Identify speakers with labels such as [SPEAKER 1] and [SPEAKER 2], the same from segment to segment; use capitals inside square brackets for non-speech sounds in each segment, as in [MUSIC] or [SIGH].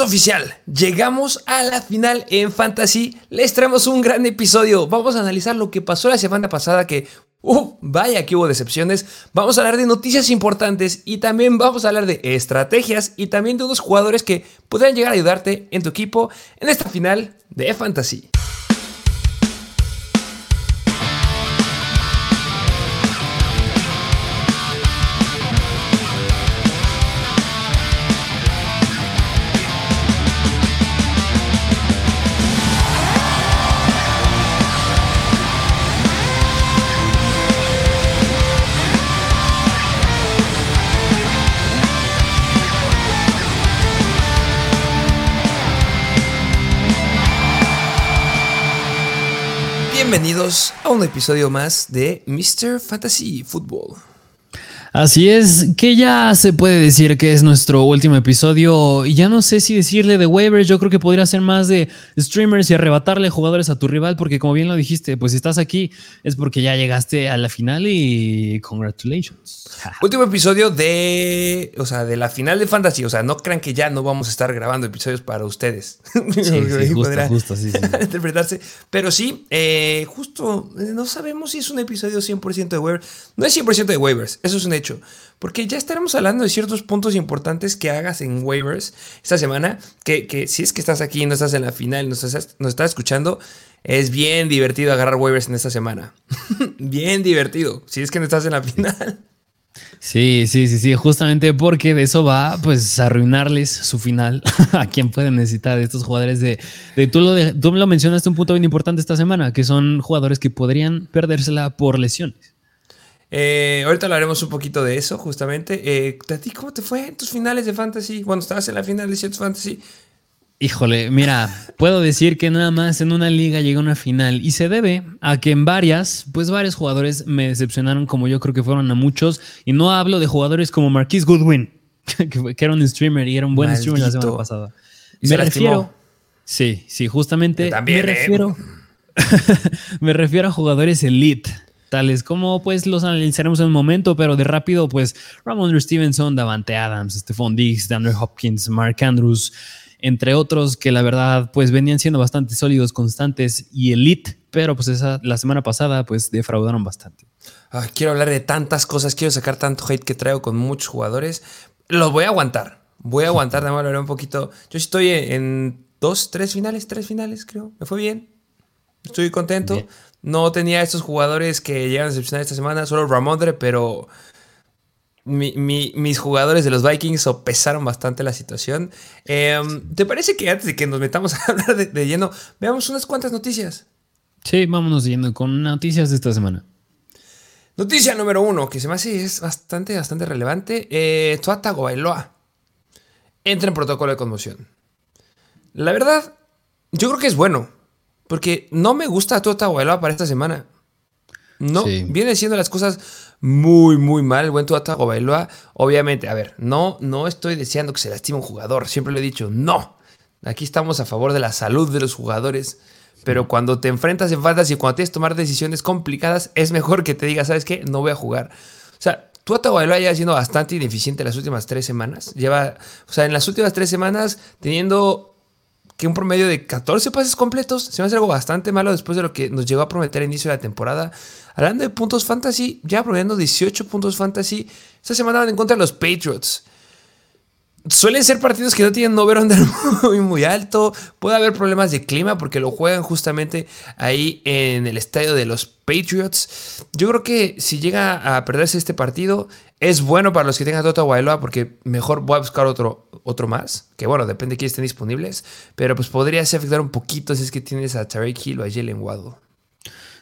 [SPEAKER 1] Oficial, llegamos a la final en Fantasy. Les traemos un gran episodio. Vamos a analizar lo que pasó la semana pasada que Uh, vaya que hubo decepciones. Vamos a hablar de noticias importantes y también vamos a hablar de estrategias y también de unos jugadores que podrían llegar a ayudarte en tu equipo en esta final de Fantasy. Bienvenidos a un episodio más de Mr. Fantasy Football.
[SPEAKER 2] Así es, que ya se puede decir que es nuestro último episodio y ya no sé si decirle de waivers, yo creo que podría ser más de streamers y arrebatarle jugadores a tu rival porque como bien lo dijiste, pues si estás aquí es porque ya llegaste a la final y congratulations. [LAUGHS]
[SPEAKER 1] Último episodio de, o sea, de la final de Fantasy, o sea, no crean que ya no vamos a estar grabando episodios para ustedes. [LAUGHS]
[SPEAKER 2] Sí, sí, justo, justo, sí, sí. [LAUGHS]
[SPEAKER 1] interpretarse, pero sí, eh, justo, eh, no sabemos si es un episodio 100% de waivers, no es 100% de waivers, eso es un hecho. Porque ya estaremos hablando de ciertos puntos importantes que hagas en waivers esta semana. Que, si es que estás aquí, no estás en la final, nos estás, nos estás escuchando, es bien divertido agarrar waivers en esta semana. [LAUGHS] bien divertido, si es que no estás en la final.
[SPEAKER 2] Sí, sí, sí, sí, justamente porque de eso va, pues, arruinarles su final [LAUGHS] a quien pueden necesitar estos jugadores de, de, tú, lo de, tú lo mencionaste un punto bien importante esta semana, que son jugadores que podrían perdérsela por lesiones.
[SPEAKER 1] Eh, ahorita hablaremos un poquito de eso, justamente. Eh, ¿A ti cómo te fue en tus finales de fantasy? Cuando estabas en la final de ciertos fantasy.
[SPEAKER 2] Híjole, mira, puedo decir que nada más en una liga llega a una final y se debe a que en varias, pues varios jugadores me decepcionaron como yo creo que fueron a muchos. Y no hablo de jugadores como Marquis Goodwin, [LAUGHS] que, era un streamer y era un buen streamer la semana pasada. me refiero. Sí, sí, justamente me ¿eh? refiero. [LAUGHS] me refiero a jugadores elite tales como pues los analizaremos en un momento, pero de rápido pues Ramon Stevenson, Davante Adams, Stephon Diggs, DeAndre Hopkins, Mark Andrews, entre otros que la verdad pues venían siendo bastante sólidos, constantes y elite, pero pues esa, la semana pasada pues defraudaron bastante.
[SPEAKER 1] quiero hablar de tantas cosas, quiero sacar tanto hate que traigo con muchos jugadores. Los voy a aguantar, voy a aguantar, [LAUGHS] de hablar un poquito. Yo estoy en dos, tres finales, tres finales creo, me fue bien. Estoy contento. No tenía estos jugadores que llegan a decepcionar esta semana, solo Ramondre, pero mis jugadores de los Vikings sopesaron bastante la situación. Em, ¿Te parece que antes de que nos metamos [LAUGHS] a hablar de, lleno, veamos unas cuantas noticias?
[SPEAKER 2] Sí, vámonos yendo con noticias de esta semana.
[SPEAKER 1] Noticia número uno, que se me hace es bastante, bastante relevante. Eh, Tuata Bailoa entra en protocolo de conmoción. La verdad, yo creo que es bueno. Porque no me gusta Tua Tagovailoa para esta semana. No, viene siendo las cosas muy, muy mal. El buen Tua Tagovailoa, obviamente, a ver, no, no estoy deseando que se lastime un jugador. Siempre lo he dicho, no. Aquí estamos a favor de la salud de los jugadores. Pero cuando te enfrentas en fantasy y cuando tienes que tomar decisiones complicadas, es mejor que te digas, ¿sabes qué? No voy a jugar. O sea, Tua Tagovailoa ya siendo bastante ineficiente las últimas tres semanas. Lleva, o sea, en las últimas tres semanas teniendo que un promedio de 14 pases completos se me hace algo bastante malo después de lo que nos llegó a prometer al inicio de la temporada. Hablando de puntos fantasy, ya promediando 18 puntos fantasy, esta semana van en contra de los Patriots. Suelen ser partidos que no tienen over-under [LAUGHS] muy, muy alto. Puede haber problemas de clima porque lo juegan justamente ahí en el estadio de los Patriots. Yo creo que si llega a perderse este partido, es bueno para los que tengan Toto Wailoa porque mejor voy a buscar otro, otro más. Que bueno, depende de quiénes estén disponibles. Pero pues podría afectar un poquito si es que tienes a Tarek Hill o a Jalen Waddle.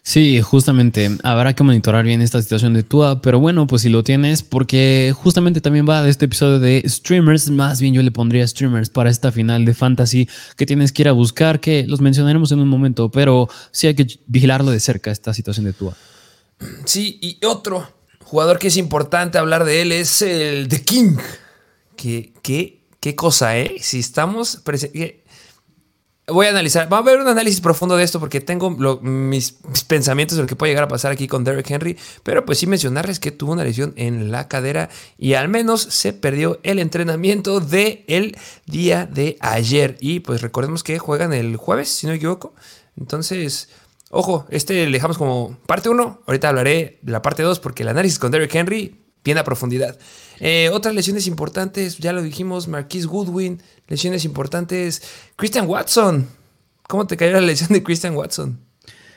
[SPEAKER 2] Sí, justamente habrá que monitorar bien esta situación de Tua, pero bueno, pues si lo tienes, porque justamente también va de este episodio de streamers, más bien yo le pondría streamers para esta final de fantasy que tienes que ir a buscar, que los mencionaremos en un momento, pero sí hay que vigilarlo de cerca esta situación de Tua.
[SPEAKER 1] Sí, y otro jugador que es importante hablar de él es el de King. ¿Qué, qué, qué cosa, eh? Si estamos... voy a analizar, vamos a ver un análisis profundo de esto porque tengo mis, pensamientos de lo que puede llegar a pasar aquí con Derrick Henry, pero pues sí mencionarles que tuvo una lesión en la cadera y al menos se perdió el entrenamiento del el día de ayer y pues recordemos que juegan el jueves, si no me equivoco, entonces... Ojo, este le dejamos como parte 1. Ahorita hablaré de la parte 2 porque el análisis con Derrick Henry viene a profundidad. Eh, otras lesiones importantes, ya lo dijimos, Marquise Goodwin, lesiones importantes. Christian Watson, ¿cómo te cayó la lesión de Christian Watson?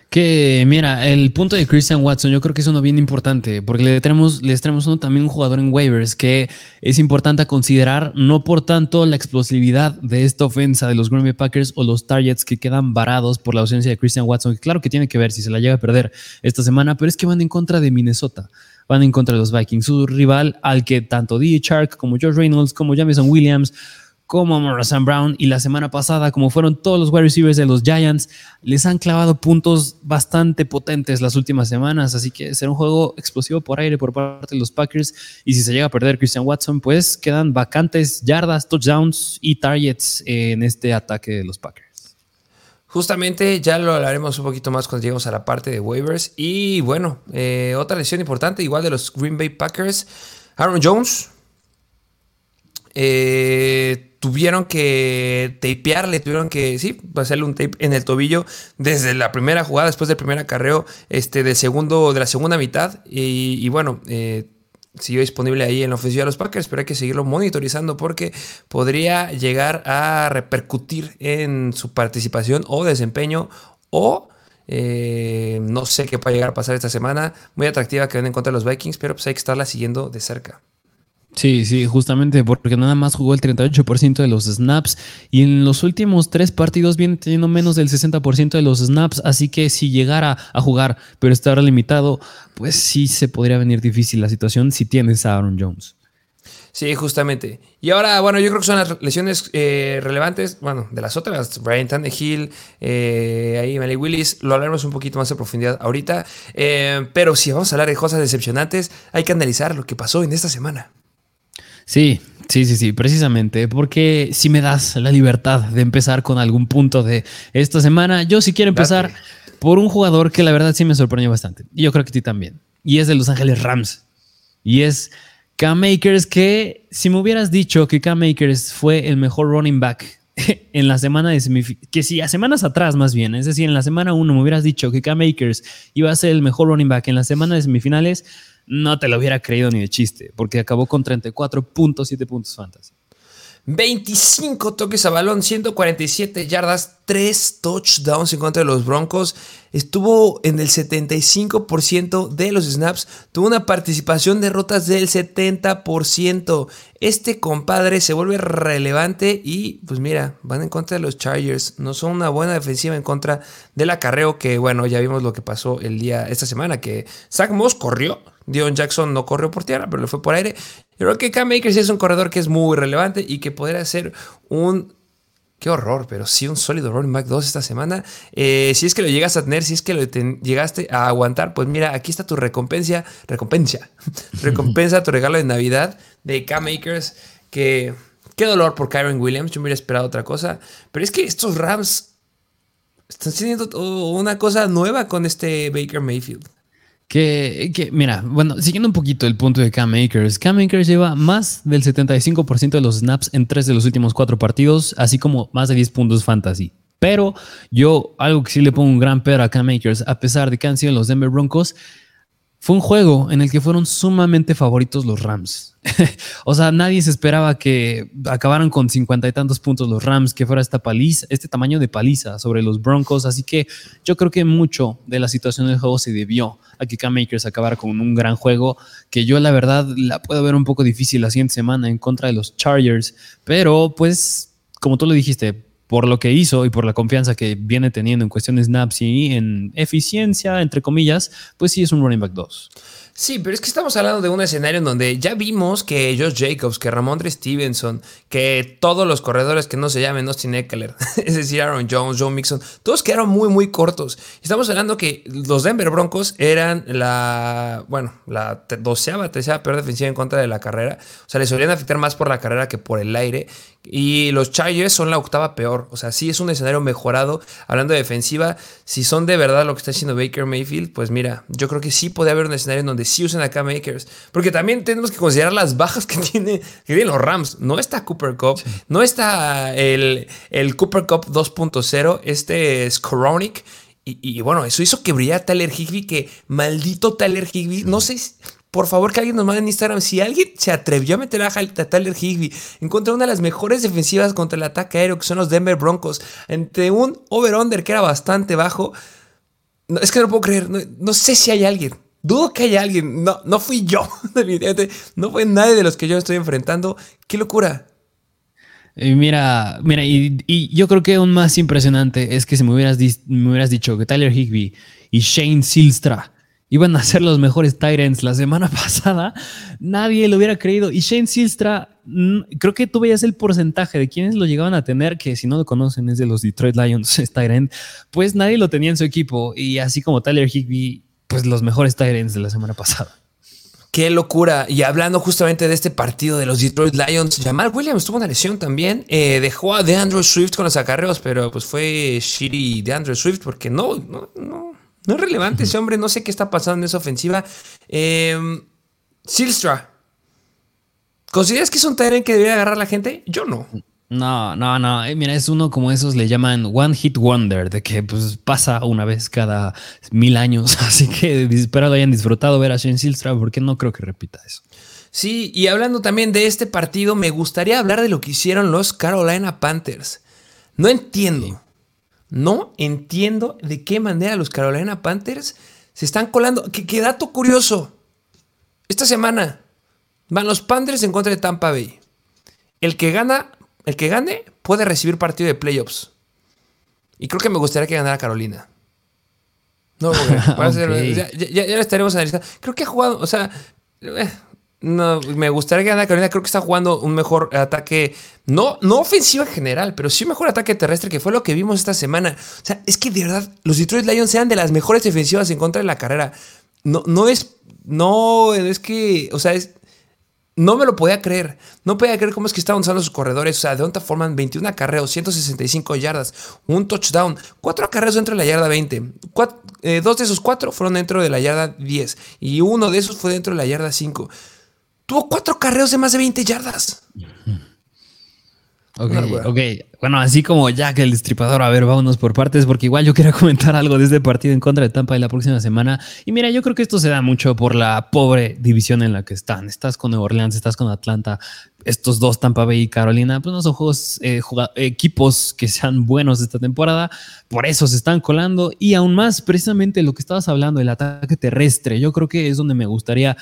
[SPEAKER 2] Que mira, el punto de Christian Watson yo creo que es uno bien importante, porque le tenemos, le tenemos uno, también un jugador en waivers que es importante a considerar, no por tanto la explosividad de esta ofensa de los Green Bay Packers o los targets que quedan varados por la ausencia de Christian Watson, que claro que tiene que ver si se la llega a perder esta semana, pero es que van en contra de Minnesota van en contra de los Vikings, su rival al que tanto D. Chark como George Reynolds, como Jameson Williams, como Morrison Brown y la semana pasada, como fueron todos los wide receivers de los Giants, les han clavado puntos bastante potentes las últimas semanas. Así que será un juego explosivo por aire por parte de los Packers. Y si se llega a perder Christian Watson, pues quedan vacantes yardas, touchdowns y targets en este ataque de los Packers.
[SPEAKER 1] Justamente ya lo hablaremos un poquito más cuando lleguemos a la parte de waivers. Y bueno, eh, otra lesión importante, igual de los Green Bay Packers. Aaron Jones. Eh, tuvieron que tapearle, tuvieron que, sí, hacerle un tape en el tobillo desde la primera jugada, después del primer acarreo este, de, segundo, de la segunda mitad. Y, bueno, eh, siguió disponible ahí en la ofensiva de los Packers, pero hay que seguirlo monitorizando porque podría llegar a repercutir en su participación o desempeño o eh, no sé qué puede llegar a pasar esta semana. Muy atractiva que ven en contra de los Vikings, pero pues hay que estarla siguiendo de cerca.
[SPEAKER 2] Sí, sí, justamente porque nada más jugó el 38% de los snaps y en los últimos tres partidos viene teniendo menos del 60% de los snaps, así que si llegara a jugar pero estar limitado, pues sí se podría venir difícil la situación si tienes a Aaron Jones.
[SPEAKER 1] Sí, justamente. Y ahora, bueno, yo creo que son las lesiones eh, relevantes, bueno, de las otras, Brian Tannehill, eh, ahí Malik Willis, lo hablaremos un poquito más en profundidad ahorita, eh, pero si vamos a hablar de cosas decepcionantes, hay que analizar lo que pasó en esta semana.
[SPEAKER 2] Sí, sí, sí, sí, precisamente, porque si me das la libertad de empezar con algún punto de esta semana, yo sí quiero empezar por un jugador que la verdad sí me sorprendió bastante, y yo creo que a ti también, y es de Los Ángeles Rams, y es Cam Makers, que si me hubieras dicho que Cam Makers fue el mejor running back [LAUGHS] en la semana de semifinales, que si a semanas atrás más bien, es decir, en la semana 1 me hubieras dicho que Cam Makers iba a ser el mejor running back en la semana de semifinales, no te lo hubiera creído ni de chiste, porque acabó con 34.7 puntos fantasy.
[SPEAKER 1] 25 toques a balón, 147 yardas, 3 touchdowns en contra de los Broncos. Estuvo en el 75% de los snaps. Tuvo una participación de rotas del 70%. Este compadre se vuelve relevante y pues mira, van en contra de los Chargers. No son una buena defensiva en contra del acarreo que bueno, ya vimos lo que pasó el día, esta semana, que Zach Moss corrió Dion Jackson no corrió por tierra, pero le fue por aire. Yo creo que Cam Makers es un corredor que es muy relevante y que podría ser un Qué horror, pero sí un sólido running back 2 esta semana. Eh, si es que lo llegas a tener, si es que lo llegaste a aguantar, pues mira, aquí está tu recompensa. Recompensa. [LAUGHS] recompensa, tu regalo de Navidad de Cam Makers. Que qué dolor por Kyron Williams. Yo me hubiera esperado otra cosa. Pero es que estos Rams están teniendo una cosa nueva con este Baker Mayfield.
[SPEAKER 2] Que, mira, bueno, siguiendo un poquito el punto de Cam Akers, Cam Akers lleva más del 75% de los snaps en tres de los últimos cuatro partidos, así como más de 10 puntos fantasy. Pero yo, algo que sí le pongo un gran pero a Cam Akers, a pesar de que han sido los Denver Broncos, fue un juego en el que fueron sumamente favoritos los Rams. [LAUGHS] o sea, nadie se esperaba que acabaran con cincuenta y tantos puntos los Rams, que fuera esta paliza, este tamaño de paliza sobre los Broncos. Así que yo creo que mucho de la situación del juego se debió a que Cam Makers acabara con un gran juego, que yo la verdad la puedo ver un poco difícil la siguiente semana en contra de los Chargers. Pero pues, como tú lo dijiste, por lo que hizo y por la confianza que viene teniendo en cuestiones snaps y en eficiencia, entre comillas, pues sí es un running back 2.
[SPEAKER 1] Sí, pero es que estamos hablando de un escenario en donde ya vimos que Josh Jacobs, que Ramondre Stevenson, que todos los corredores que no se llamen Austin Eckler, [LAUGHS] es decir, Aaron Jones, Joe Mixon, todos quedaron muy, muy cortos. Estamos hablando que los Denver Broncos eran la, bueno, la doceava, tercera peor defensiva en contra de la carrera. O sea, les solían afectar más por la carrera que por el aire. Y los Chargers son la octava peor. O sea, sí es un escenario mejorado. Hablando de defensiva, si son de verdad lo que está haciendo Baker Mayfield, pues mira, yo creo que sí puede haber un escenario en donde sí usen acá Makers. Porque también tenemos que considerar las bajas que, [LAUGHS] tiene, que tienen los Rams. No está Cooper Cup, no está el, el Cooper Cup 2.0, este es Koronic. Y, bueno, eso hizo que brillara Tyler Higby, que maldito Tyler Higby. No sé, por favor que alguien nos mande en Instagram. Si alguien se atrevió a meter a, Tyler Higby en contra de una de las mejores defensivas contra el ataque aéreo, que son los Denver Broncos, entre un over-under que era bastante bajo. es que no lo puedo creer. No, sé si hay alguien. Dudo que haya alguien. No, no fui yo. [LAUGHS] no fue nadie de los que yo estoy enfrentando. Qué locura.
[SPEAKER 2] Y mira, mira, y, yo creo que aún más impresionante es que si me hubieras, me hubieras dicho que Tyler Higby y Shane Silstra iban a ser los mejores Tyrants la semana [LAUGHS] pasada, nadie lo hubiera creído. Y Shane Silstra, creo que tú veías el porcentaje de quienes lo llegaban a tener, que si no lo conocen es de los Detroit Lions, [LAUGHS] es Tyrant, pues nadie lo tenía en su equipo. Y así como Tyler Higby, pues los mejores Tyrants de la semana pasada.
[SPEAKER 1] Qué locura. Y hablando justamente de este partido de los Detroit Lions, Jamal Williams tuvo una lesión también. Eh, dejó a DeAndre Swift con los acarreos, pero pues fue shitty DeAndre Swift porque no, no, no, no es relevante ese hombre. No sé qué está pasando en esa ofensiva. Eh, Silstra. ¿Consideras que es un Tyrant que debería agarrar la gente? Yo no.
[SPEAKER 2] No, no, no. Eh, mira, es uno como esos le llaman One Hit Wonder, de que pues pasa una vez cada mil años. [LAUGHS] Así que espero lo hayan disfrutado ver a Shane Silstra, porque no creo que repita eso.
[SPEAKER 1] Sí, y hablando también de este partido, me gustaría hablar de lo que hicieron los Carolina Panthers. No entiendo. No entiendo de qué manera los Carolina Panthers se están colando. ¿Qué, qué dato curioso. Esta semana van los Panthers en contra de Tampa Bay. El que gana el que gane puede recibir partido de playoffs. Y creo que me gustaría que ganara Carolina. No, [LAUGHS] ya, ya, lo estaremos analizando. Creo que ha jugado, o sea, eh, no, me gustaría que ganara Carolina. Creo que está jugando un mejor ataque, no, no ofensivo en general, pero sí un mejor ataque terrestre, que fue lo que vimos esta semana. O sea, es que de verdad, los Detroit Lions sean de las mejores defensivas en contra de la carrera. No, no es, no, es que, o sea, es, no me lo podía creer. No podía creer cómo es que estaban usando sus corredores. O sea, de Deonta Forman, 21 acarreos, 165 yardas, un touchdown, cuatro acarreos dentro de la yarda 20. Eh, dos de esos cuatro fueron dentro de la yarda 10 y uno de esos fue dentro de la yarda 5. Tuvo cuatro acarreos de más de 20 yardas.
[SPEAKER 2] Ok, ok. Bueno, así como Jack el Destripador, a ver, vámonos por partes, porque igual yo quiero [LAUGHS] comentar algo de este partido en contra de Tampa de la próxima semana. Y mira, yo creo que esto se da mucho por la pobre división en la que están. Estás con Nueva Orleans, estás con Atlanta, estos dos, Tampa Bay y Carolina, pues no son juegos, eh, equipos que sean buenos esta temporada. Por eso se están colando. Y aún más, precisamente lo que estabas hablando, el ataque terrestre, yo creo que es donde me gustaría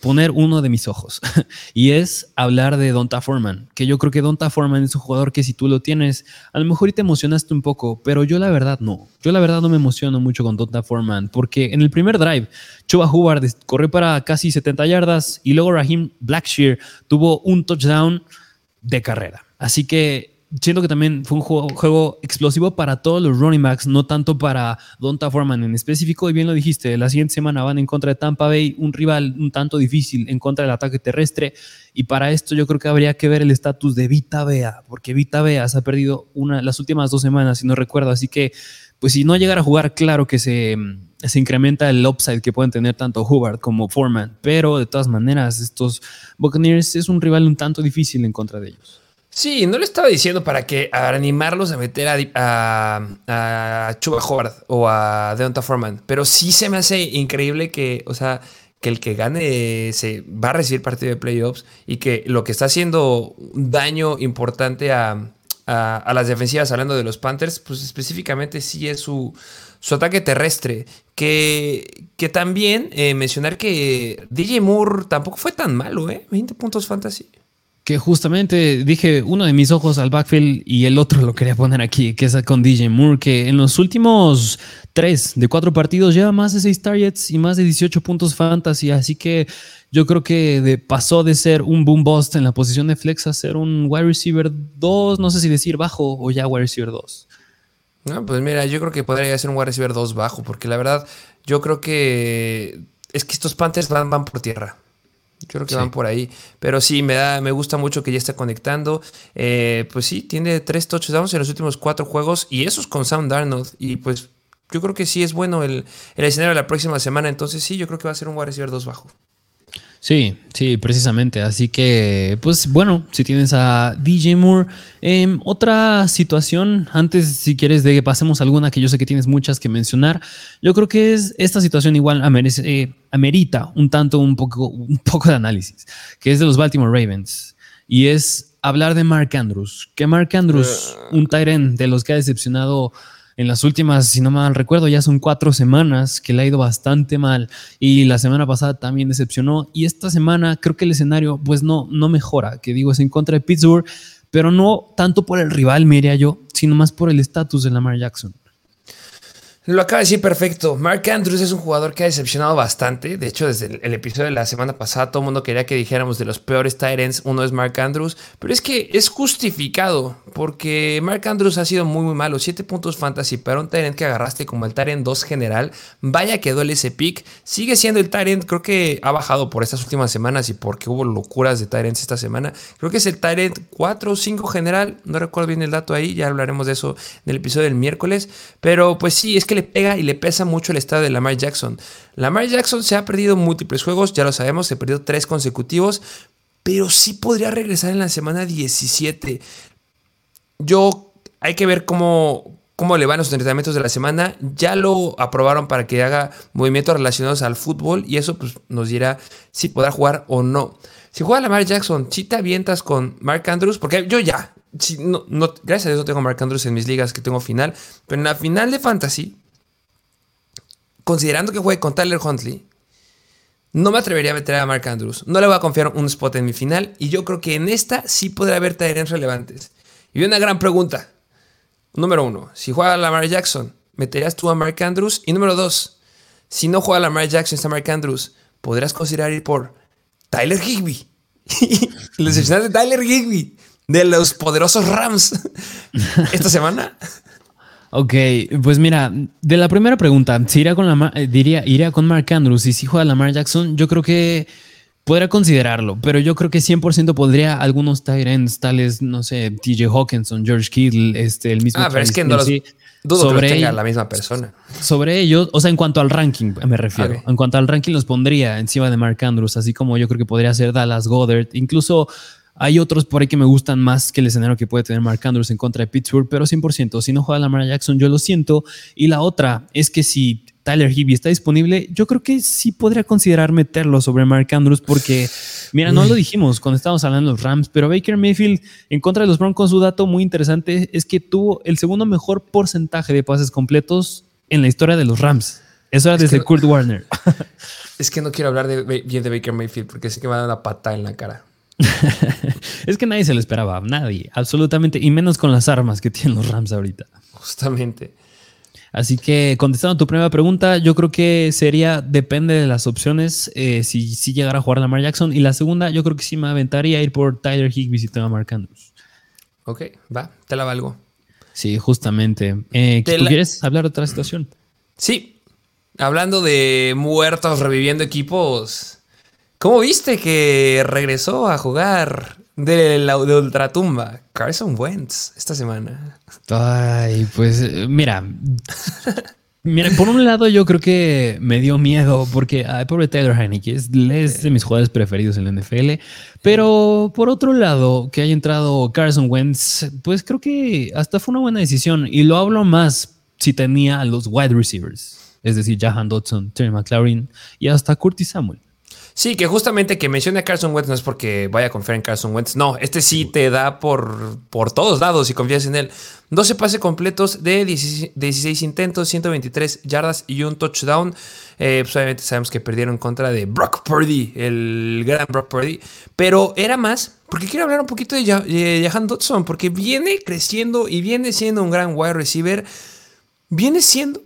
[SPEAKER 2] poner uno de mis ojos [LAUGHS] y es hablar de Donta Foreman, que yo creo que Donta Foreman es un jugador que si tú lo tienes, a lo mejor y te emocionaste un poco, pero yo la verdad no. Yo la verdad no me emociono mucho con Donta Foreman porque en el primer drive Chuba Hubbard corrió para casi 70 yardas y luego Raheem Blackshear tuvo un touchdown de carrera. Así que siento que también fue un juego, explosivo para todos los running backs, no tanto para Donta Foreman en específico. Y bien lo dijiste, la siguiente semana van en contra de Tampa Bay, un rival un tanto difícil en contra del ataque terrestre. Y para esto yo creo que habría que ver el estatus de Vita Bea, porque Vita Bea se ha perdido una, las últimas dos semanas, si no recuerdo. Así que, pues si no llegara a jugar, claro que se, se incrementa el upside que pueden tener tanto Hubbard como Foreman. Pero de todas maneras, estos Buccaneers es un rival un tanto difícil en contra de ellos.
[SPEAKER 1] Sí, no le estaba diciendo para que animarlos a meter a, a, Chuba Howard o a Deonta Foreman, pero sí se me hace increíble que, o sea, que el que gane se va a recibir partido de playoffs y que lo que está haciendo un daño importante a, las defensivas, hablando de los Panthers, pues específicamente sí es su, su ataque terrestre. Que, que también eh, mencionar que DJ Moore tampoco fue tan malo, ¿eh? 20 puntos fantasy
[SPEAKER 2] que justamente dije uno de mis ojos al backfield y el otro lo quería poner aquí, que es con DJ Moore, que en los últimos tres de cuatro partidos lleva más de seis targets y más de 18 puntos fantasy, así que yo creo que pasó de ser un boom bust en la posición de flex a ser un wide receiver 2, no sé si decir bajo o ya wide receiver 2.
[SPEAKER 1] No, pues mira, yo creo que podría ser un wide receiver 2 bajo, porque la verdad yo creo que es que estos Panthers van, van por tierra. Yo creo que van por ahí. Pero sí, me da, me gusta mucho que ya está conectando. Eh, pues sí, tiene tres touchdowns en los últimos cuatro juegos. Y esos con Sound Darnold. Y pues yo creo que sí es bueno el, el escenario de la próxima semana. Entonces sí, yo creo que va a ser un wide receiver 2 bajo.
[SPEAKER 2] Sí, sí, precisamente. Así que, pues bueno, si tienes a DJ Moore, em, otra situación, antes si quieres de que pasemos alguna, que yo sé que tienes muchas que mencionar, yo creo que es esta situación igual eh, amerita un tanto, un poco, un poco de análisis, que es de los Baltimore Ravens. Y es hablar de Mark Andrews, que Mark Andrews, uh. un Tyrant de los que ha decepcionado en las últimas, si no mal recuerdo, ya son cuatro semanas que le ha ido bastante mal y la semana pasada también decepcionó y esta semana creo que el escenario pues no, no mejora, que digo es en contra de Pittsburgh, pero no tanto por el rival, me diría yo, sino más por el estatus de Lamar Jackson.
[SPEAKER 1] Lo acaba de decir perfecto. Mark Andrews es un jugador que ha decepcionado bastante. De hecho, desde el, episodio de la semana pasada, todo el mundo quería que dijéramos de los peores Tyrants. Uno es Mark Andrews. Pero es que es justificado. Porque Mark Andrews ha sido muy, muy malo. Siete puntos fantasy para un Tyrant que agarraste como el Tyrant 2 general. Vaya que duele ese pick. Sigue siendo el Tyrant. Creo que ha bajado por estas últimas semanas y porque hubo locuras de Tyrants esta semana. Creo que es el Tyrant 4 o 5 general. No recuerdo bien el dato ahí. Ya hablaremos de eso en el episodio del miércoles. Pero pues sí, es que le pega y le pesa mucho el estado de Lamar Jackson. Lamar Jackson se ha perdido múltiples juegos, ya lo sabemos, se perdió tres consecutivos, pero sí podría regresar en la semana 17. Yo, hay que ver cómo, cómo le van los entrenamientos de la semana. Ya lo aprobaron para que haga movimientos relacionados al fútbol y eso pues, nos dirá si podrá jugar o no. Si juega Lamar Jackson, si te avientas con Mark Andrews, porque yo ya, gracias a Dios no tengo Mark Andrews en mis ligas que tengo final, pero en la final de Fantasy, considerando que juegue con Tyler Huntley, no me atrevería a meter a Mark Andrews. No le voy a confiar un spot en mi final. Y yo creo que en esta sí podrá haber Tyrants relevantes. Y una gran pregunta. Número uno, si juega Lamar Jackson, ¿meterías tú a Mark Andrews? Y número dos, si no juega Lamar Jackson, está Mark Andrews, ¿podrás considerar ir por Tyler Higby? Excepción [LAUGHS] de Tyler Higby de los poderosos Rams [LAUGHS] esta semana.
[SPEAKER 2] Ok, pues mira, de la primera pregunta, si iría con la eh, diría, iría con Mark Andrews y si juega Lamar Jackson, yo creo que podría considerarlo, pero yo creo que 100% podría algunos tight ends, tales, no sé, TJ Hawkinson, George Kittle, este, el mismo.
[SPEAKER 1] Ah, pero es que no los dudo sobre que tenga la misma persona.
[SPEAKER 2] Sobre ellos, o sea, en cuanto al ranking, me refiero. En cuanto al ranking, los pondría encima de Mark Andrews, así como yo creo que podría ser Dallas Goddard, incluso hay otros por ahí que me gustan más que el escenario que puede tener Mark Andrews en contra de Pittsburgh, pero 100%. Si no juega Lamar Jackson, yo lo siento. Y la otra es que si Tyler Hibby está disponible, yo creo que sí podría considerar meterlo sobre Mark Andrews porque, mira, no lo dijimos cuando estábamos hablando de los Rams, pero Baker Mayfield en contra de los Broncos, su dato muy interesante es que tuvo el segundo mejor porcentaje de pases completos en la historia de los Rams. Eso era desde Kurt Warner. [LAUGHS]
[SPEAKER 1] Es que no quiero hablar de, bien de Baker Mayfield porque sé que me va a dar una patada en la cara. [LAUGHS]
[SPEAKER 2] es que nadie se lo esperaba, nadie, absolutamente, y menos con las armas que tienen los Rams ahorita.
[SPEAKER 1] Justamente.
[SPEAKER 2] Así que contestando a tu primera pregunta, yo creo que sería, depende de las opciones, eh, si, si llegara a jugar Lamar Jackson. Y la segunda, yo creo que sí me aventaría a ir por Tyler si tengo a Mark Andrews.
[SPEAKER 1] Ok, va, te la valgo.
[SPEAKER 2] Sí, justamente. Eh, ¿Tú quieres hablar de otra situación?
[SPEAKER 1] Sí, hablando de muertos reviviendo equipos, ¿Cómo viste que regresó a jugar de la de Ultratumba Carson Wentz esta semana?
[SPEAKER 2] Ay, pues mira. Mira, por un lado yo creo que me dio miedo porque ay, pobre Taylor Heineke es, de mis jugadores preferidos en la NFL, pero por otro lado que haya entrado Carson Wentz, pues creo que hasta fue una buena decisión y lo hablo más si tenía a los wide receivers, es decir, Jahan Dodson, Terry McLaurin y hasta Curtis Samuel.
[SPEAKER 1] Sí, que justamente que mencione a Carson Wentz no es porque vaya a confiar en Carson Wentz. No, este sí te da por, por todos lados si confías en él. 12 pases completos de 16, intentos, 123 yardas y un touchdown. Eh, pues obviamente sabemos que perdieron contra de Brock Purdy, el gran Brock Purdy. Pero era más, porque quiero hablar un poquito de Jahan Dodson, porque viene creciendo y viene siendo un gran wide receiver. Viene siendo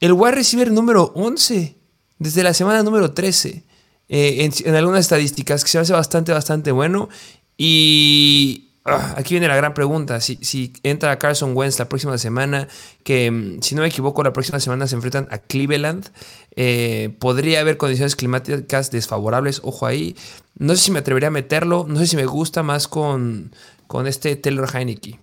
[SPEAKER 1] el wide receiver número 11 desde la semana número 13. Eh, en, algunas estadísticas que se hace bastante, bastante bueno. Y ah, aquí viene la gran pregunta. Si, entra Carson Wentz la próxima semana, que mm, si no me equivoco, la próxima semana se enfrentan a Cleveland, eh, podría haber condiciones climáticas desfavorables. Ojo ahí. No sé si me atrevería a meterlo. No sé si me gusta más con, con este Taylor Heineke.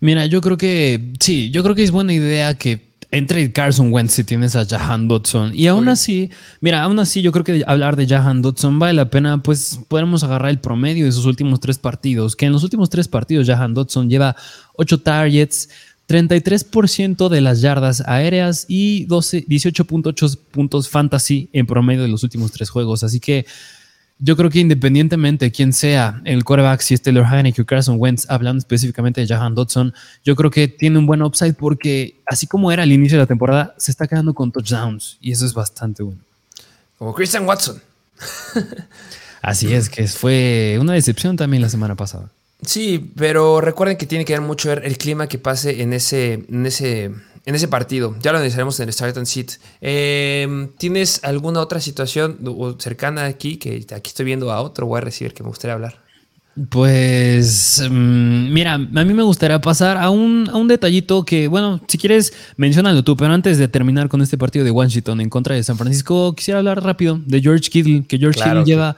[SPEAKER 2] Mira, yo creo que sí, yo creo que es buena idea que entre Carson Wentz si tienes a Jahan Dodson. Y aún así, mira, aún así yo creo que hablar de Jahan Dodson vale la pena, pues podemos agarrar el promedio de sus últimos tres partidos, que en los últimos tres partidos Jahan Dodson lleva ocho targets, 33% de las yardas aéreas y 18.8 puntos fantasy en promedio de los últimos tres juegos. Así que yo creo que independientemente de quién sea el quarterback, si es Taylor Heineke o Carson Wentz, hablando específicamente de Jahan Dodson, yo creo que tiene un buen upside porque así como era al inicio de la temporada, se está quedando con touchdowns y eso es bastante bueno.
[SPEAKER 1] Como Christian Watson. [LAUGHS]
[SPEAKER 2] así es, que fue una decepción también la semana pasada.
[SPEAKER 1] Sí, pero recuerden que tiene que ver mucho el clima que pase en ese, en ese en ese partido. Ya lo analizaremos en el Start and Sit. Em, ¿Tienes alguna otra situación cercana aquí? Que aquí estoy viendo a otro wide receiver que me gustaría hablar.
[SPEAKER 2] Pues mm, mira, a mí me gustaría pasar a un, a un detallito que, bueno, si quieres, mencionalo tú, pero antes de terminar con este partido de Washington en contra de San Francisco, quisiera hablar rápido de George Kittle, que George Kittle lleva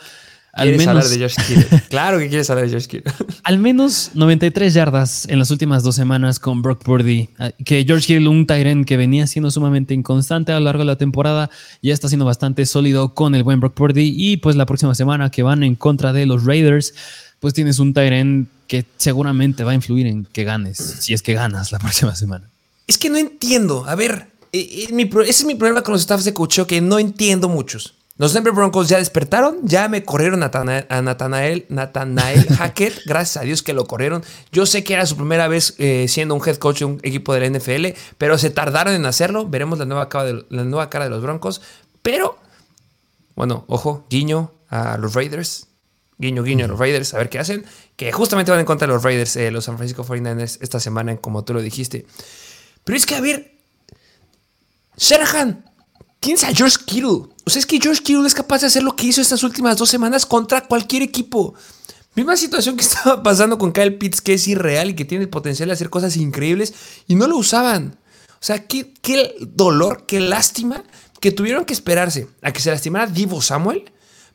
[SPEAKER 1] al menos, hablar de Kittle? [LAUGHS] claro que quieres hablar de George Kittle. [LAUGHS]
[SPEAKER 2] al menos 93 yardas en las últimas dos semanas con Brock Purdy. Ah, que George Kittle, un Tyrant que venía siendo sumamente inconstante a lo largo de la temporada, ya está siendo bastante sólido con el buen Brock Purdy. Y pues la próxima semana que van en contra de los Raiders, pues tienes un Tyrant que seguramente va a influir en que ganes, si es que ganas la [LAUGHS] próxima semana.
[SPEAKER 1] Es que no entiendo. A ver, eh, eh, ese es mi problema con los staffs de coaching, que no entiendo muchos. Los Denver Broncos ya despertaron, ya me corrieron a Nathanael, Nathanael [LAUGHS] Hackett, gracias a Dios que lo corrieron. Yo sé que era su primera vez eh, siendo un head coach de un equipo de la NFL, pero se tardaron en hacerlo. Veremos la nueva, cara de, la nueva cara de los Broncos. Pero, bueno, ojo, guiño a los Raiders. Guiño, guiño a los Raiders, a ver qué hacen. Que justamente van en contra de los Raiders, eh, los San Francisco 49ers, esta semana, como tú lo dijiste. Pero es que, a ver, Shanahan, ¿quién es a George Kittle? O sea, es que George Kittle es capaz de hacer lo que hizo estas últimas dos semanas contra cualquier equipo. Misma situación que [LAUGHS] estaba pasando con Kyle Pitts, que es irreal y que tiene el potencial de hacer cosas increíbles y no lo usaban. O sea, qué, qué dolor, qué lástima que tuvieron que esperarse a que se lastimara Divo Samuel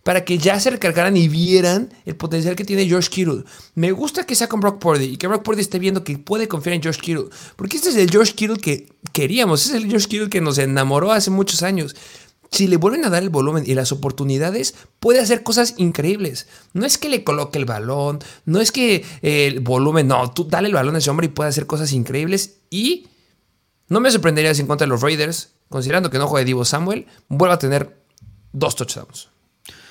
[SPEAKER 1] para que ya se recargaran y vieran el potencial que tiene George Kittle. Me gusta que sea con Brock Purdy y que Brock Purdy esté viendo que puede confiar en George Kittle, porque este es el George Kittle que queríamos, este es el George Kittle que nos enamoró hace muchos años si le vuelven a dar el volumen y las oportunidades, puede hacer cosas increíbles. No es que le coloque el balón, no es que eh, el volumen, no, tú dale el balón a ese hombre y puede hacer cosas increíbles. Y no me sorprendería si en contra de los Raiders, considerando que no juega Divo Samuel, vuelva a tener dos touchdowns.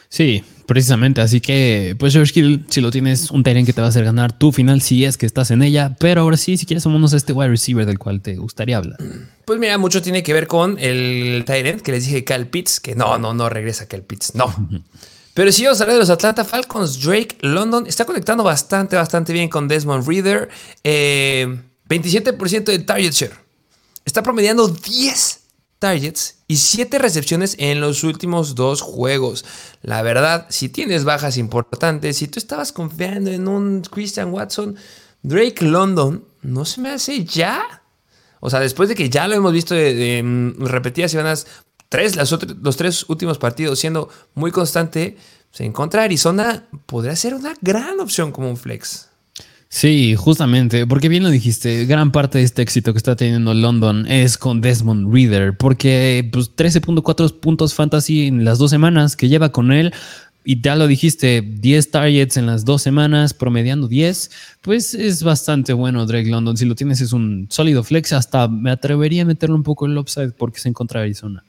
[SPEAKER 2] Sí, precisamente. Así que, pues George Kittle, si lo tienes, un Tyrant que te va a hacer ganar tu final si es que estás en ella. Pero ahora sí, si quieres, vámonos a este wide receiver del cual te gustaría hablar.
[SPEAKER 1] Pues mira, mucho tiene que ver con el Tyrant que les dije, Cal Pitts, que no, no, no regresa Cal Pitts, no. Pero si vamos a hablar de los Atlanta Falcons, Drake London está conectando bastante, bastante bien con Desmond Reader. 27% eh, de target share. Está promediando 10 targets y 7 recepciones en los últimos dos juegos. La verdad, si tienes bajas importantes, si tú estabas confiando en un Christian Watson, Drake London, no se me hace ya. O sea, después de que ya lo hemos visto de, mm, repetidas semanas, tres, los tres últimos partidos siendo muy constante, se en contra Arizona podría ser una gran opción como un flex.
[SPEAKER 2] Sí, justamente, porque bien lo dijiste, gran parte de este éxito que está teniendo London es con Desmond Reader, porque pues 13.4 puntos fantasy en las dos semanas que lleva con él, y ya lo dijiste, 10 targets en las dos semanas, promediando 10, pues es bastante bueno Drake London. Si lo tienes es un sólido flex, hasta me atrevería a meterlo un poco en el upside porque se encuentra Arizona.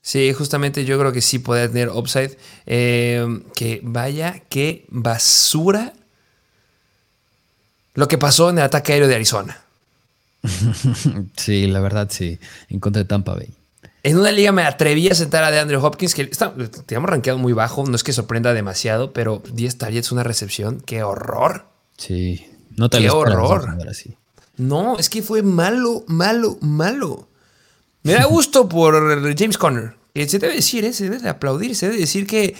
[SPEAKER 1] Sí, justamente yo creo que sí puede tener upside. Eh, que vaya, qué basura lo que pasó en el ataque aéreo de Arizona. [LAUGHS]
[SPEAKER 2] sí, la verdad sí, en contra de Tampa Bay.
[SPEAKER 1] En una liga me atreví a sentar a DeAndre Hopkins, que está, teníamos rankeado muy bajo, no es que sorprenda demasiado, pero 10 targets, una recepción, qué horror.
[SPEAKER 2] Sí, no te
[SPEAKER 1] Qué horror. No, es que fue malo, malo, malo. Me da gusto por James Conner. Se debe decir, ¿eh? se debe de aplaudir, se debe decir que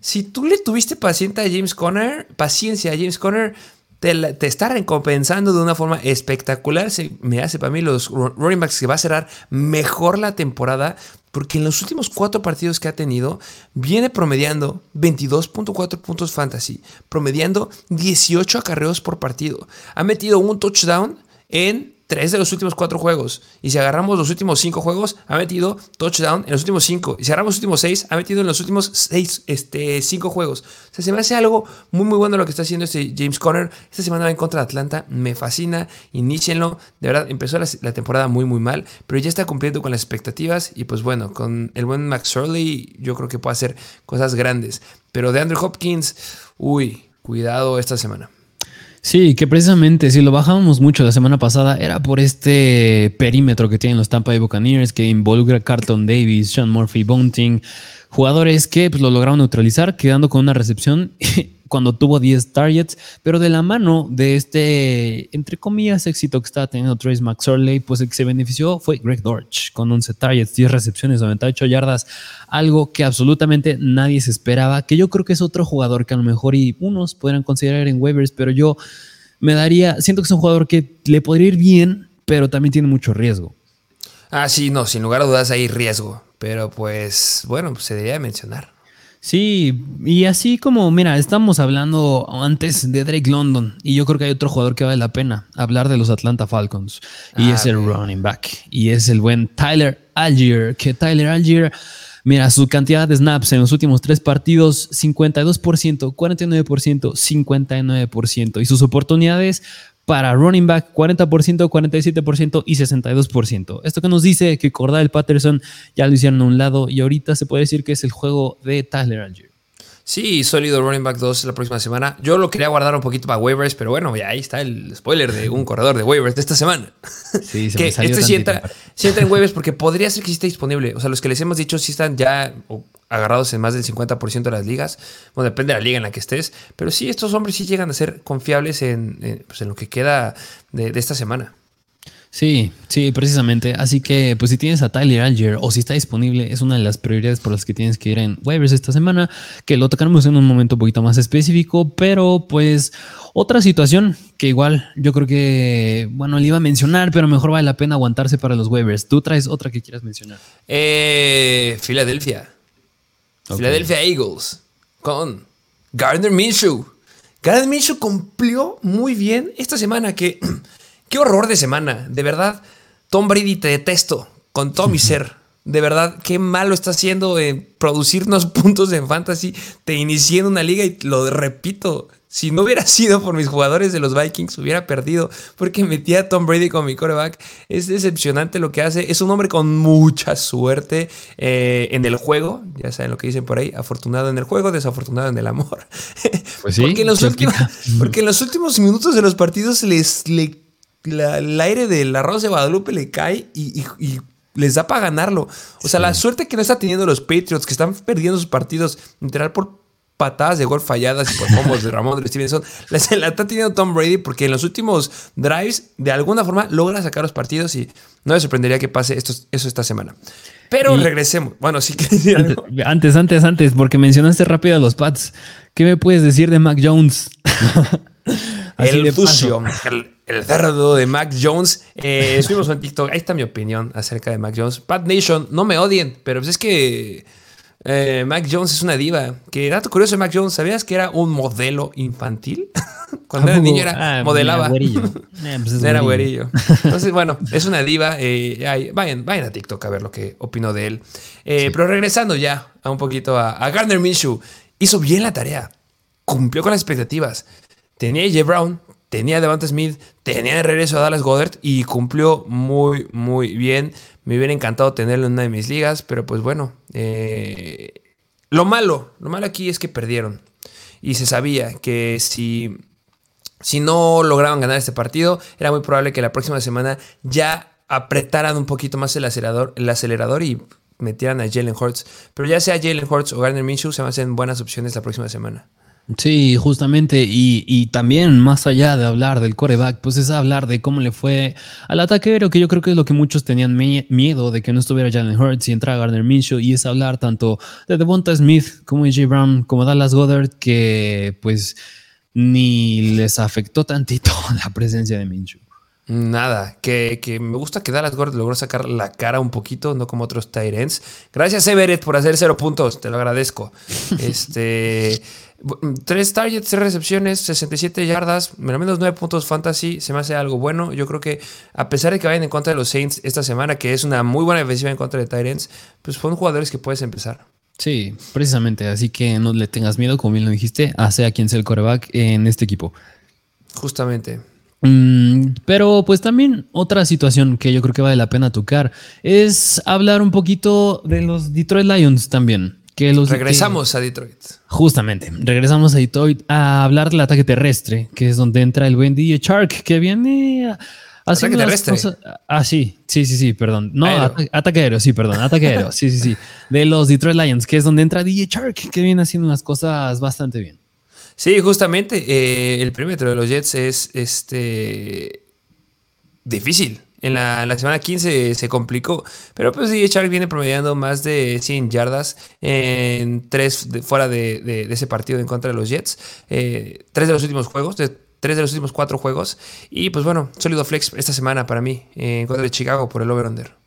[SPEAKER 1] si tú le tuviste paciencia a James Conner, paciencia a James Conner, te, está recompensando de una forma espectacular. Se, me hace para mí los running backs que va a cerrar mejor la temporada porque en los últimos cuatro partidos que ha tenido, viene promediando 22.4 puntos fantasy, promediando 18 acarreos por partido. Ha metido un touchdown en tres de los últimos cuatro juegos. Y si agarramos los últimos cinco juegos, ha metido touchdown en los últimos cinco. Y si agarramos los últimos seis, ha metido en los últimos seis, este, cinco juegos. O sea, se me hace algo muy, muy bueno lo que está haciendo este James Conner. Esta semana va en contra de Atlanta. Me fascina. Inícienlo. De verdad, empezó la, temporada muy, muy mal. Pero ya está cumpliendo con las expectativas. Y pues bueno, con el buen Max Shirley, yo creo que puede hacer cosas grandes. Pero de Andrew Hopkins, uy, cuidado esta semana.
[SPEAKER 2] Sí, que precisamente si lo bajábamos mucho la semana pasada era por este perímetro que tienen los Tampa Bay Buccaneers que involucra Carlton Davis, Sean Murphy, Bunting, jugadores que pues, lo lograron neutralizar quedando con una recepción [LAUGHS] cuando tuvo 10 targets, pero de la mano de este, entre comillas, éxito que estaba teniendo Trace McSorley, pues el que se benefició fue Greg Dortch, con 11 targets, 10 recepciones, 98 yardas, algo que absolutamente nadie se esperaba, que yo creo que es otro jugador que a lo mejor y unos podrían considerar en waivers, pero yo me daría, siento que es un jugador que le podría ir bien, pero también tiene mucho riesgo.
[SPEAKER 1] Ah, sí, no, sin lugar a dudas hay riesgo, pero pues bueno, pues se debería mencionar.
[SPEAKER 2] Sí, y así como, mira, estamos hablando antes de Drake London, y yo creo que hay otro jugador que vale la pena hablar de los Atlanta Falcons, y es el running back, y es el buen Tyler Algier, que Tyler Algier, mira, su cantidad de snaps en los últimos tres partidos, 52%, 49%, 59%, y sus oportunidades, para running back 40%, 47% y 62%. Esto que nos dice que Cordell Patterson ya lo hicieron a un lado y ahorita se puede decir que es el juego de Tyler Algier.
[SPEAKER 1] Sí, sólido running back 2 la próxima semana. Yo lo quería guardar un poquito para waivers, pero bueno, ya ahí está el spoiler de un corredor de waivers de esta semana. [LAUGHS] Sí, se que este sí entra, en waivers porque podría ser que sí esté disponible. O sea, los que les hemos dicho sí están ya agarrados en más del 50% de las ligas. Bueno, depende de la liga en la que estés. Pero sí, estos hombres sí llegan a ser confiables en, pues, lo que queda de esta semana.
[SPEAKER 2] Sí, sí, precisamente. Así que, pues si tienes a Tyler Alger o si está disponible, es una de las prioridades por las que tienes que ir en waivers esta semana, que lo tocaremos en un momento un poquito más específico, pero pues otra situación que igual yo creo que, bueno, le iba a mencionar, pero mejor vale la pena aguantarse para los waivers. ¿Tú traes otra que quieras mencionar?
[SPEAKER 1] Eh, Filadelfia. Philadelphia Eagles con Gardner Minshew. Gardner Minshew cumplió muy bien esta semana que [CLEARS THROAT] Qué horror de semana, de verdad. Tom Brady te detesto con todo mi [LAUGHS] ser. De verdad, qué malo está haciendo en producirnos [LAUGHS] puntos en fantasy. Te inicié en una liga y lo repito. Si no hubiera sido por mis jugadores de los Vikings, hubiera perdido porque metí a Tom Brady con mi coreback. Es decepcionante lo que hace. Es un hombre con mucha suerte eh, en el juego. Ya saben lo que dicen por ahí. Afortunado en el juego, desafortunado en el amor. [LAUGHS] Pues sí, porque, en los últimos, porque en los últimos minutos de los partidos les, le el aire del arroz de Guadalupe le cae y, les da para ganarlo. O sea, la suerte que no está teniendo los Patriots, que están perdiendo sus partidos, literal por patadas de gol falladas y por combos de Ramón de Stevenson, [LAUGHS] la está teniendo Tom Brady porque en los últimos drives, de alguna forma, logra sacar los partidos y no me sorprendería que pase esto, eso esta semana. Pero regresemos. Bueno, sí [LAUGHS] que
[SPEAKER 2] antes, antes, antes, porque mencionaste rápido a los Pats. ¿Qué me puedes decir de Mac Jones? [LAUGHS]
[SPEAKER 1] el fusión el cerdo de Mac Jones. Eh, subimos en TikTok. Ahí está mi opinión acerca de Mac Jones. Pat Nation, no me odien, pero pues es que eh, Mac Jones es una diva. Que dato curioso de Mac Jones, ¿sabías que era un modelo infantil? [LAUGHS] Cuando era niño era ah, modelaba. [LAUGHS] Eh, pues era güerillo. [LAUGHS] Entonces, bueno, es una diva. Eh, vayan, vayan a TikTok a ver lo que opino de él. Pero regresando ya a un poquito a, a Gardner Minshew, hizo bien la tarea. Cumplió con las expectativas. Tenía a J. Brown, tenía a Devante Smith, tenía de regreso a Dallas Goddard y cumplió muy, muy bien. Me hubiera encantado tenerlo en una de mis ligas, pero pues bueno, eh, lo malo, lo malo aquí es que perdieron. Y se sabía que si, si no lograban ganar este partido, era muy probable que la próxima semana ya apretaran un poquito más el acelerador, el acelerador y metieran a Jalen Hurts. Pero ya sea Jalen Hurts o Garner Minshew, se me hacen buenas opciones la próxima semana.
[SPEAKER 2] Sí, justamente, y, también más allá de hablar del coreback, pues es hablar de cómo le fue al ataque aéreo, que yo creo que es lo que muchos tenían miedo de que no estuviera Jalen Hurts y entrara Gardner Minshew, y es hablar tanto de Devonta Smith como AJ Brown, como Dallas Goddard, que pues ni les afectó tantito [LAUGHS] la presencia de Minshew.
[SPEAKER 1] Nada, que, que, me gusta que Dallas Gord logró sacar la cara un poquito, no como otros Tyrants. Gracias, Everett, por hacer cero puntos, te lo agradezco. este, [LAUGHS] tres targets, tres recepciones, 67 yardas, menos menos nueve puntos fantasy, se me hace algo bueno. Yo creo que a pesar de que vayan en contra de los Saints esta semana, que es una muy buena defensiva en contra de Tyrants, pues fueron jugadores que puedes empezar.
[SPEAKER 2] Sí, precisamente, así que no le tengas miedo, como bien lo dijiste, a quien sea el coreback en este equipo.
[SPEAKER 1] Justamente.
[SPEAKER 2] Mm, pero pues también otra situación que yo creo que vale la pena tocar es hablar un poquito de los Detroit Lions también. Que los,
[SPEAKER 1] regresamos a Detroit.
[SPEAKER 2] Justamente, regresamos a Detroit a hablar del ataque terrestre, que es donde entra el buen DJ Shark, que viene haciendo ataque terrestre. Cosas, ah, sí, sí, sí, sí, perdón. No, ataque, aéreo, sí, perdón, ataque aéreo, sí, sí, sí. De los Detroit Lions, que es donde entra DJ Shark, que viene haciendo unas cosas bastante bien.
[SPEAKER 1] Sí, justamente eh, el perímetro de los Jets es este difícil. En la, semana 15 se complicó, pero pues sí, Shark viene promediando más de 100 yardas en tres fuera de, ese partido en contra de los Jets. Eh, tres de los últimos juegos, tres de los últimos cuatro juegos. Y pues bueno, sólido flex esta semana para mí eh, en contra de Chicago por el over-under.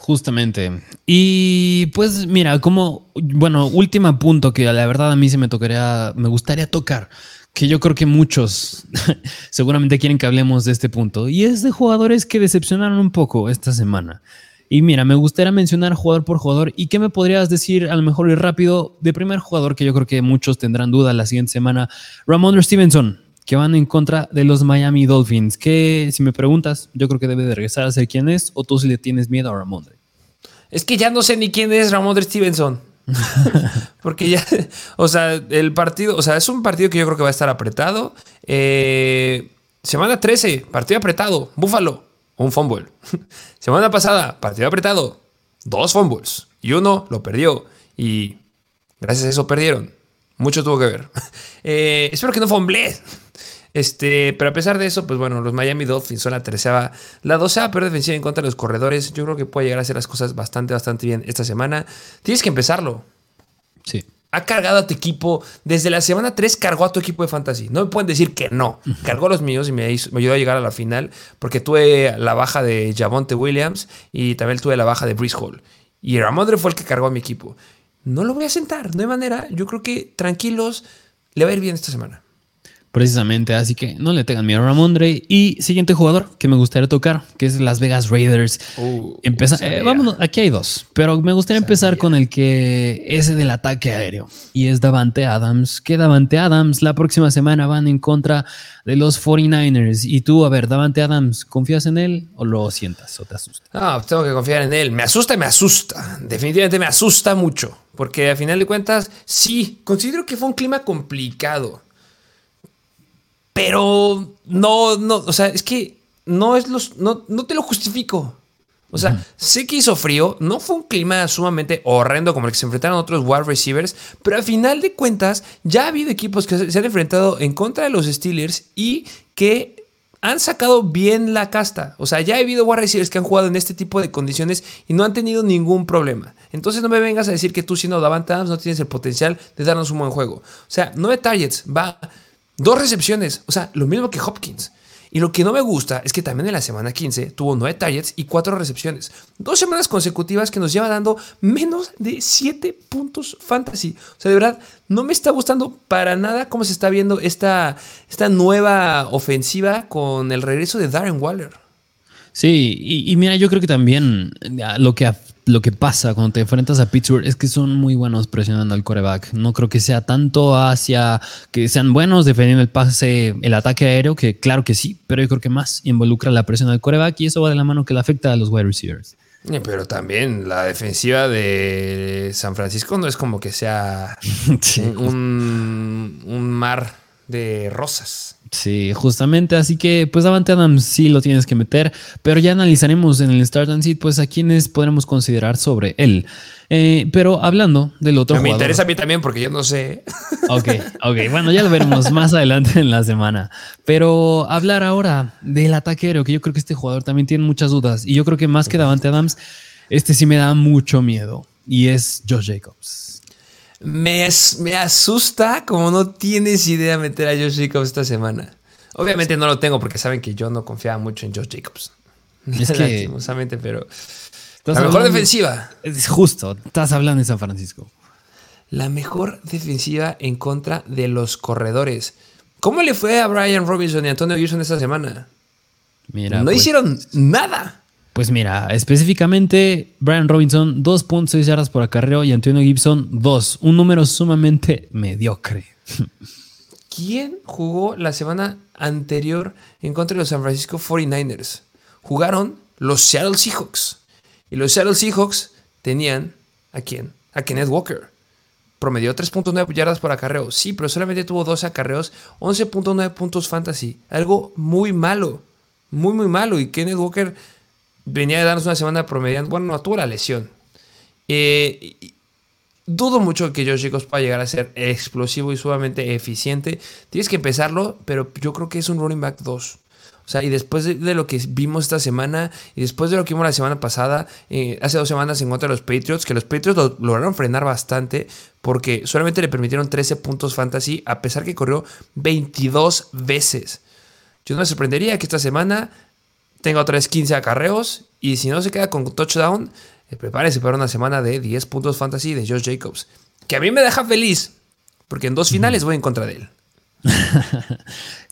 [SPEAKER 2] Justamente. Y pues mira, como, bueno, último punto que la verdad a mí se me tocaría, me gustaría tocar, que yo creo que muchos [LAUGHS] seguramente quieren que hablemos de este punto, y es de jugadores que decepcionaron un poco esta semana. Y mira, me gustaría mencionar jugador por jugador. ¿Y qué me podrías decir a lo mejor y rápido de primer jugador que yo creo que muchos tendrán duda la siguiente semana? Ramondre Stevenson que van en contra de los Miami Dolphins. Que si me preguntas, yo creo que debe de regresar a ser quién es, o tú si le tienes miedo a Ramondre.
[SPEAKER 1] Es que ya no sé ni quién es Ramondre Stevenson. [LAUGHS] Porque ya, o sea, el partido, o sea, es un partido que yo creo que va a estar apretado. Eh, semana 13, partido apretado, Búfalo, un fumble. [LAUGHS] semana pasada, partido apretado, dos fumbles. Y uno lo perdió. Y gracias a eso perdieron. Mucho tuvo que ver. [LAUGHS] Eh, espero que no fumble. Este, pero a pesar de eso, pues bueno, los Miami Dolphins son la tercera, la doceava peor defensiva en contra de los corredores. Yo creo que puede llegar a hacer las cosas bastante, bastante bien esta semana. Tienes que empezarlo.
[SPEAKER 2] Sí.
[SPEAKER 1] Ha cargado a tu equipo. Desde la semana 3 cargó a tu equipo de fantasy. No me pueden decir que no. Cargó a los míos y me, ayudó a llegar a la final. Porque tuve la baja de Javonte Williams y también tuve la baja de Brice Hall. Y Ramondre fue el que cargó a mi equipo. No lo voy a sentar, no hay manera. Yo creo que tranquilos, le va a ir bien esta semana.
[SPEAKER 2] Precisamente, así que no le tengan miedo a Ramondre. Y siguiente jugador que me gustaría tocar, que es Las Vegas Raiders. Uh, eh, vámonos, aquí hay dos, pero me gustaría empezar con el que es del ataque aéreo y es Davante Adams. Que Davante Adams la próxima semana van en contra de los 49ers. Y tú, a ver, Davante Adams, ¿confías en él o lo sientas o te asusta?
[SPEAKER 1] No, tengo que confiar en él. Me asusta me asusta. Definitivamente me asusta mucho, porque a final de cuentas, sí, considero que fue un clima complicado pero no, no, o sea, es que no es los, no, no te lo justifico. O sea, sé que hizo frío, no fue un clima sumamente horrendo como el que se enfrentaron otros wide receivers, pero al final de cuentas ya ha habido equipos que se han enfrentado en contra de los Steelers y que han sacado bien la casta. O sea, ya ha habido wide receivers que han jugado en este tipo de condiciones y no han tenido ningún problema. Entonces no me vengas a decir que tú siendo Davante Adams no tienes el potencial de darnos un buen juego. O sea, nueve targets, va Dos recepciones, o sea, lo mismo que Hopkins. Y lo que no me gusta es que también en la semana 15 tuvo 9 targets y 4 recepciones. Dos semanas consecutivas que nos lleva dando menos de 7 puntos fantasy. O sea, de verdad, no me está gustando para nada cómo se está viendo esta, esta nueva ofensiva con el regreso de Darren Waller.
[SPEAKER 2] Sí, y, y, mira, yo creo que también lo que lo que pasa cuando te enfrentas a Pittsburgh es que son muy buenos presionando al coreback. No creo que sea tanto hacia que sean buenos defendiendo el pase, el ataque aéreo, que claro que sí, pero yo creo que más involucra la presión al coreback y eso va de la mano que le afecta a los wide receivers.
[SPEAKER 1] Pero también la defensiva de San Francisco no es como que sea [LAUGHS] un, un mar de rosas.
[SPEAKER 2] Sí, justamente, así que pues Davante Adams sí lo tienes que meter, pero ya analizaremos en el Start and Seed pues a quienes podremos considerar sobre él. Eh, pero hablando del otro
[SPEAKER 1] Me interesa a mí también porque yo no sé.
[SPEAKER 2] Ok, [LAUGHS] ok, bueno, ya lo veremos más adelante en la semana. Pero hablar ahora del ataquero, que yo creo que este jugador también tiene muchas dudas y yo creo que más que Davante Adams, este sí me da mucho miedo y es Josh Jacobs.
[SPEAKER 1] Me, me asusta como no tienes idea meter a Josh Jacobs esta semana. Obviamente no lo tengo porque saben que yo no confiaba mucho en Josh Jacobs. Es que, [LAUGHS] Lastimosamente, pero. La mejor defensiva.
[SPEAKER 2] Es justo, estás hablando de San Francisco.
[SPEAKER 1] La mejor defensiva en contra de los corredores. ¿Cómo le fue a Brian Robinson y Antonio Gibson esta semana? Mira, no pues, hicieron nada.
[SPEAKER 2] Pues mira, específicamente Brian Robinson 2.6 yardas por acarreo y Antonio Gibson 2, un número sumamente mediocre. [LAUGHS]
[SPEAKER 1] ¿Quién jugó la semana anterior en contra de los San Francisco 49ers? Jugaron los Seattle Seahawks. Y los Seattle Seahawks tenían a quién? A Kenneth Walker. Promedió 3.9 yardas por acarreo. Sí, pero solamente tuvo 12 acarreos, 11.9 puntos fantasy. Algo muy malo. Muy, muy malo. Y Kenneth Walker venía de darnos una semana promediando. Bueno, no, tuvo la lesión. Eh, dudo mucho que Josh Jacobs pueda llegar a ser explosivo y sumamente eficiente. Tienes que empezarlo, pero yo creo que es un running back 2. O sea, y después de, lo que vimos esta semana, y después de lo que vimos la semana pasada, eh, hace dos semanas en contra de los Patriots, que los Patriots lo, lograron frenar bastante, porque solamente le permitieron 13 puntos fantasy, a pesar que corrió 22 veces. Yo no me sorprendería que esta semana tenga otra vez 15 acarreos, y si no se queda con touchdown, eh, prepárese para una semana de 10 puntos fantasy de Josh Jacobs. Que a mí me deja feliz, porque en dos finales voy en contra de él. [LAUGHS]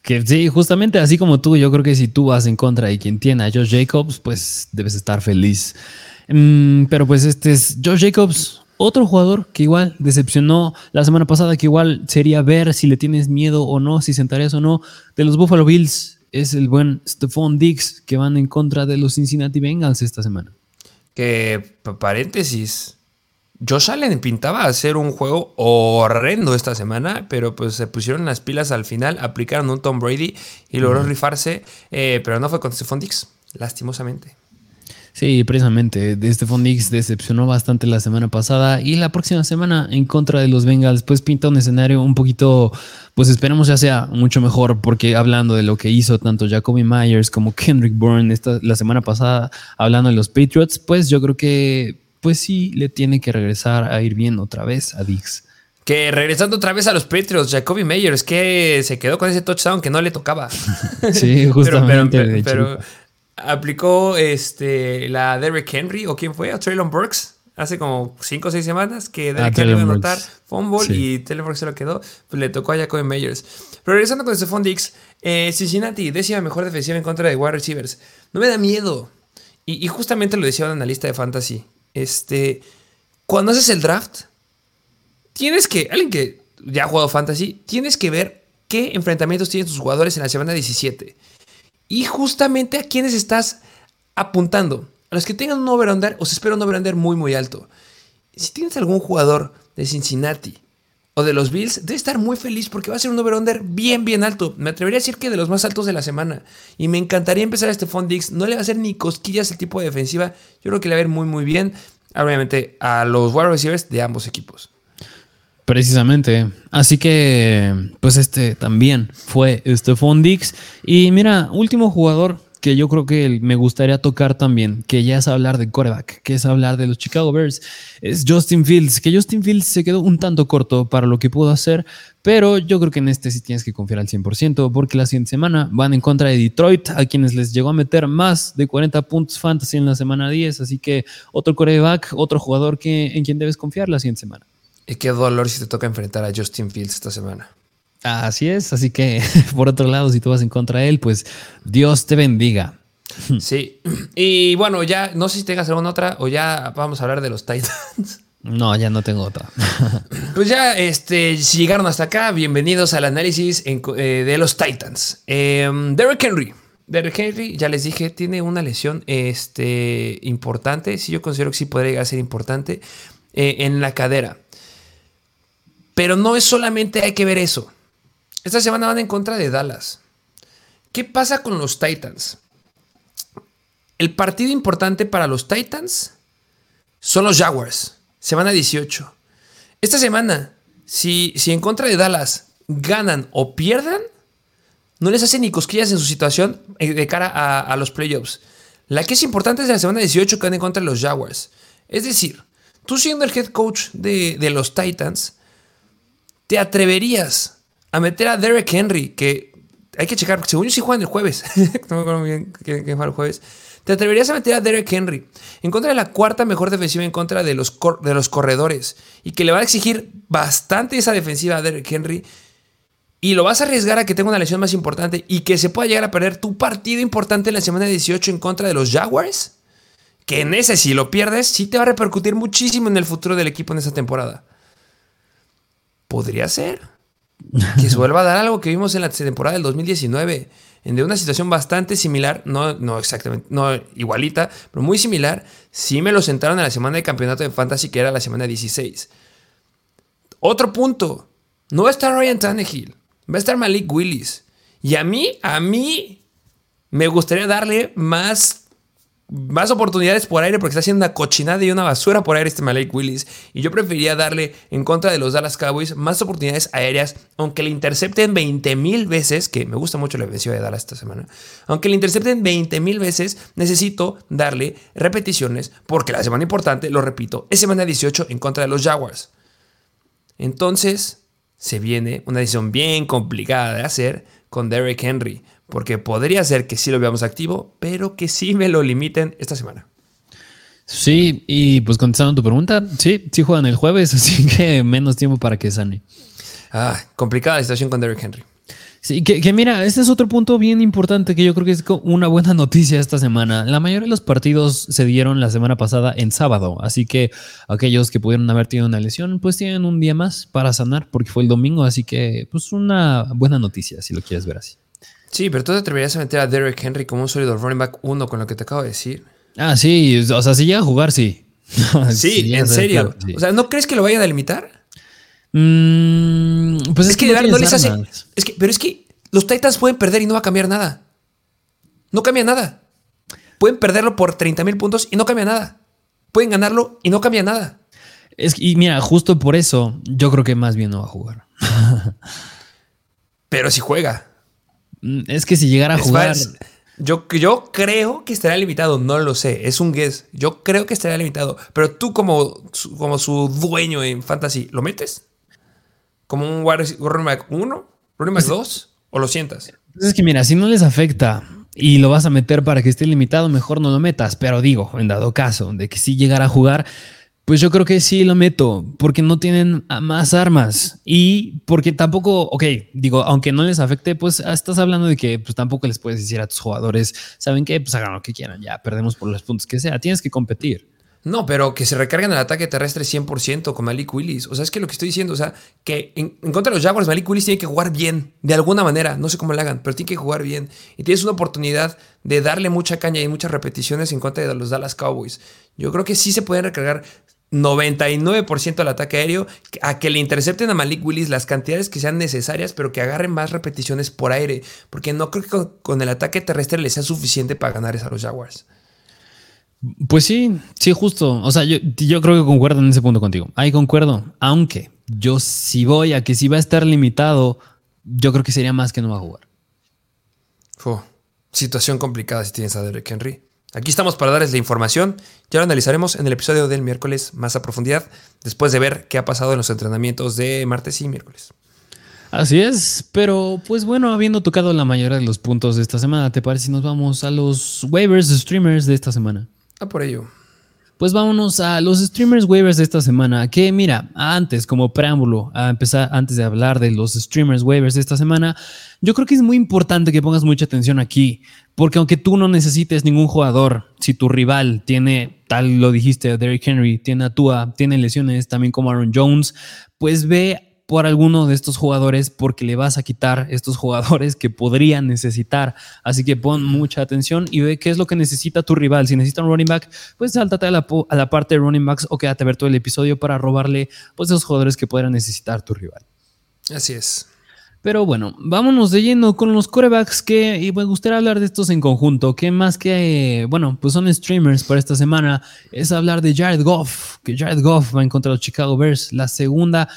[SPEAKER 2] que sí, justamente así como tú, yo creo que si tú vas en contra de quien tiene a Josh Jacobs, pues debes estar feliz. Mm, pero pues este es Josh Jacobs, otro jugador que igual decepcionó la semana pasada, que igual sería ver si le tienes miedo o no, si sentarías o no, de los Buffalo Bills, es el buen Stephon Diggs, que van en contra de los Cincinnati Bengals esta semana.
[SPEAKER 1] Que, paréntesis, Josh Allen pintaba hacer un juego horrendo esta semana, pero pues se pusieron las pilas al final, aplicaron un Tom Brady y logró rifarse, eh, pero no fue con Stephon Dix, lastimosamente.
[SPEAKER 2] Sí, precisamente. Stephon Dix decepcionó bastante la semana pasada y la próxima semana en contra de los Bengals, pues pinta un escenario un poquito, pues esperamos ya sea mucho mejor, porque hablando de lo que hizo tanto Jacoby Myers como Kendrick Bourne esta, la semana pasada, hablando de los Patriots, pues yo creo que pues sí le tiene que regresar a ir bien otra vez a Dix.
[SPEAKER 1] Que regresando otra vez a los Patriots, Jacoby Meyers, que se quedó con ese touchdown que no le tocaba. [LAUGHS]
[SPEAKER 2] sí, [LAUGHS] justamente.
[SPEAKER 1] Pero, aplicó este, la Derrick Henry, ¿o quién fue? ¿A Traylon Burks? Hace como 5 o 6 semanas que Derrick Henry iba a anotar fumble y Taylor Burks se lo quedó. Pues le tocó a Jacoby Meyers. Pero regresando con Stephon Dix, eh, Cincinnati, décima mejor defensiva en contra de wide receivers. No me da miedo. Y, y justamente lo decía un analista de fantasy. Este, cuando haces el draft, tienes que, alguien que ya ha jugado fantasy, tienes que ver qué enfrentamientos tienen tus jugadores en la semana 17. Y justamente a quiénes estás apuntando. A los que tengan un over-under, os espero un over-under muy, muy alto. Si tienes algún jugador de Cincinnati o de los Bills, debe estar muy feliz porque va a ser un over-under bien, bien alto. Me atrevería a decir que de los más altos de la semana. Y me encantaría empezar a este Dix. No le va a hacer ni cosquillas el tipo de defensiva. Yo creo que le va a ir muy, muy bien. Obviamente a los wide receivers de ambos equipos.
[SPEAKER 2] Precisamente. Así que, pues este también fue Stephon Dix. Y mira, último jugador que yo creo que me gustaría tocar también, que ya es hablar de coreback, que es hablar de los Chicago Bears, es Justin Fields, que Justin Fields se quedó un tanto corto para lo que pudo hacer, pero yo creo que en este sí tienes que confiar al 100%, porque la siguiente semana van en contra de Detroit, a quienes les llegó a meter más de 40 puntos fantasy en la semana 10, así que otro coreback, otro jugador que, en quien debes confiar la siguiente semana.
[SPEAKER 1] Y qué dolor si te toca enfrentar a Justin Fields esta semana.
[SPEAKER 2] Así es, así que [LAUGHS] por otro lado, si tú vas en contra de él, pues Dios te bendiga. [LAUGHS]
[SPEAKER 1] Sí, y bueno, ya no sé si tengas alguna otra o ya vamos a hablar de los Titans. [LAUGHS]
[SPEAKER 2] No, ya no tengo otra.
[SPEAKER 1] Pues ya, este, si llegaron hasta acá, bienvenidos al análisis eh, de los Titans. Em, Derrick Henry. Derrick Henry, ya les dije, tiene una lesión este, importante. Sí, yo considero que sí podría llegar a ser importante eh, en la cadera. Pero no es solamente hay que ver eso. Esta semana van en contra de Dallas. ¿Qué pasa con los Titans? El partido importante para los Titans son los Jaguars. Semana 18. Esta semana, si, si en contra de Dallas ganan o pierdan, no les hacen ni cosquillas en su situación eh, de cara a, los playoffs. La que es importante es la semana 18 que van en contra de los Jaguars. Es decir, tú siendo el head coach de, de los Titans, ¿te atreverías a meter a Derek Henry, que hay que checar, según yo sí juegan el jueves, [LAUGHS] no me acuerdo bien que, que el jueves, ¿te atreverías a meter a Derek Henry en contra de la cuarta mejor defensiva en contra de los, de los corredores y que le va a exigir bastante esa defensiva a Derek Henry? y lo vas a arriesgar a que tenga una lesión más importante y que se pueda llegar a perder tu partido importante en la semana 18 en contra de los Jaguars, que en ese si lo pierdes, sí te va a repercutir muchísimo en el futuro del equipo en esa temporada. Podría ser [LAUGHS] que se vuelva a dar algo que vimos en la temporada del 2019, en de una situación bastante similar, no, no exactamente, no igualita, pero muy similar. Sí me lo sentaron en la semana de campeonato de Fantasy, que era la semana 16. Otro punto, no está Ryan Tannehill. Va a estar Malik Willis. Y a mí, a mí, me gustaría darle más, más oportunidades por aire porque está haciendo una cochinada y una basura por aire este Malik Willis. Y yo preferiría darle en contra de los Dallas Cowboys más oportunidades aéreas, aunque le intercepten 20 mil veces, que me gusta mucho la defensiva de Dallas esta semana. Aunque le intercepten 20 mil veces, necesito darle repeticiones porque la semana importante, lo repito, es semana 18 en contra de los Jaguars. Entonces, se viene una decisión bien complicada de hacer con Derrick Henry, porque podría ser que sí lo veamos activo, pero que sí me lo limiten esta semana.
[SPEAKER 2] Sí, y pues contestando tu pregunta, sí, sí juegan el jueves, [LAUGHS] así que menos tiempo para que sane.
[SPEAKER 1] Ah, complicada la situación con Derrick Henry.
[SPEAKER 2] Sí, que, mira, este es otro punto bien importante que yo creo que es una buena noticia esta semana. La mayoría de los partidos se dieron la semana pasada en sábado, así que aquellos que pudieron haber tenido una lesión, pues tienen un día más para sanar porque fue el domingo, así que pues una buena noticia si lo quieres ver así.
[SPEAKER 1] Sí, pero tú te atreverías a meter a Derrick Henry como un sólido running back uno con lo que te acabo de decir.
[SPEAKER 2] Ah, sí, o sea, si llega a jugar, sí. [LAUGHS]
[SPEAKER 1] sí, en serio. O sea, ¿no crees que lo vayan a delimitar?
[SPEAKER 2] Mm, pues es, que, de verdad no les hace.
[SPEAKER 1] Es que, pero es que los Titans pueden perder y no va a cambiar nada. No cambia nada. Pueden perderlo por 30 mil puntos y no cambia nada. Pueden ganarlo y no cambia nada.
[SPEAKER 2] Es, y mira, justo por eso yo creo que más bien no va a jugar. [LAUGHS]
[SPEAKER 1] pero si juega.
[SPEAKER 2] Mm, es que si llegara a jugar.
[SPEAKER 1] yo, yo creo que estaría limitado, no lo sé, es un guess. Yo creo que estaría limitado. Pero tú, como, como su dueño en Fantasy, ¿lo metes? como un running back 1, running back 2 o lo sientas?
[SPEAKER 2] Es que mira, si no les afecta y lo vas a meter para que esté limitado, mejor no lo metas. Pero digo, en dado caso de que sí llegara a jugar, pues yo creo que sí lo meto, porque no tienen más armas y porque tampoco, ok, digo, aunque no les afecte, pues estás hablando de que pues tampoco les puedes decir a tus jugadores, ¿saben qué? Pues hagan lo que quieran, ya perdemos por los puntos que sea, tienes que competir.
[SPEAKER 1] No, pero que se recarguen el ataque terrestre 100% con Malik Willis. O sea, es que lo que estoy diciendo, o sea, que en, contra de los Jaguars, Malik Willis tiene que jugar bien, de alguna manera. No sé cómo lo hagan, pero tiene que jugar bien. Y tienes una oportunidad de darle mucha caña y muchas repeticiones en contra de los Dallas Cowboys. Yo creo que sí se pueden recargar 99% al ataque aéreo, a que le intercepten a Malik Willis las cantidades que sean necesarias, pero que agarren más repeticiones por aire, porque no creo que con, el ataque terrestre les sea suficiente para ganar a los Jaguars.
[SPEAKER 2] Pues sí, sí, justo. O sea, yo, creo que concuerdo en ese punto contigo. Ahí concuerdo. Aunque yo si voy a que si va a estar limitado, yo creo que sería más que no va a jugar.
[SPEAKER 1] situación complicada si tienes a Derek Henry. Aquí estamos para darles la información. Ya lo analizaremos en el episodio del miércoles más a profundidad, después de ver qué ha pasado en los entrenamientos de martes y miércoles.
[SPEAKER 2] Así es, pero pues bueno, habiendo tocado la mayoría de los puntos de esta semana, ¿te parece si nos vamos a los waivers streamers de esta semana?
[SPEAKER 1] A por ello.
[SPEAKER 2] Pues vámonos a los streamers waivers de esta semana. Que mira, antes, como preámbulo, a empezar, antes de hablar de los streamers waivers de esta semana, yo creo que es muy importante que pongas mucha atención aquí. Porque aunque tú no necesites ningún jugador, si tu rival tiene, tal lo dijiste, Derrick Henry, tiene a Tua, tiene lesiones también como Aaron Jones, pues ve por alguno de estos jugadores porque le vas a quitar estos jugadores que podrían necesitar. Así que pon mucha atención y ve qué es lo que necesita tu rival. Si necesita un running back, pues sáltate a la, a la parte de running backs o quédate a ver todo el episodio para robarle pues esos jugadores que podrían necesitar tu rival.
[SPEAKER 1] Así es.
[SPEAKER 2] Pero bueno, vámonos de lleno con los corebacks que, y me gustaría hablar de estos en conjunto, que más que, bueno, pues son streamers para esta semana, es hablar de Jared Goff, que Jared Goff va en contra de los Chicago Bears, la segunda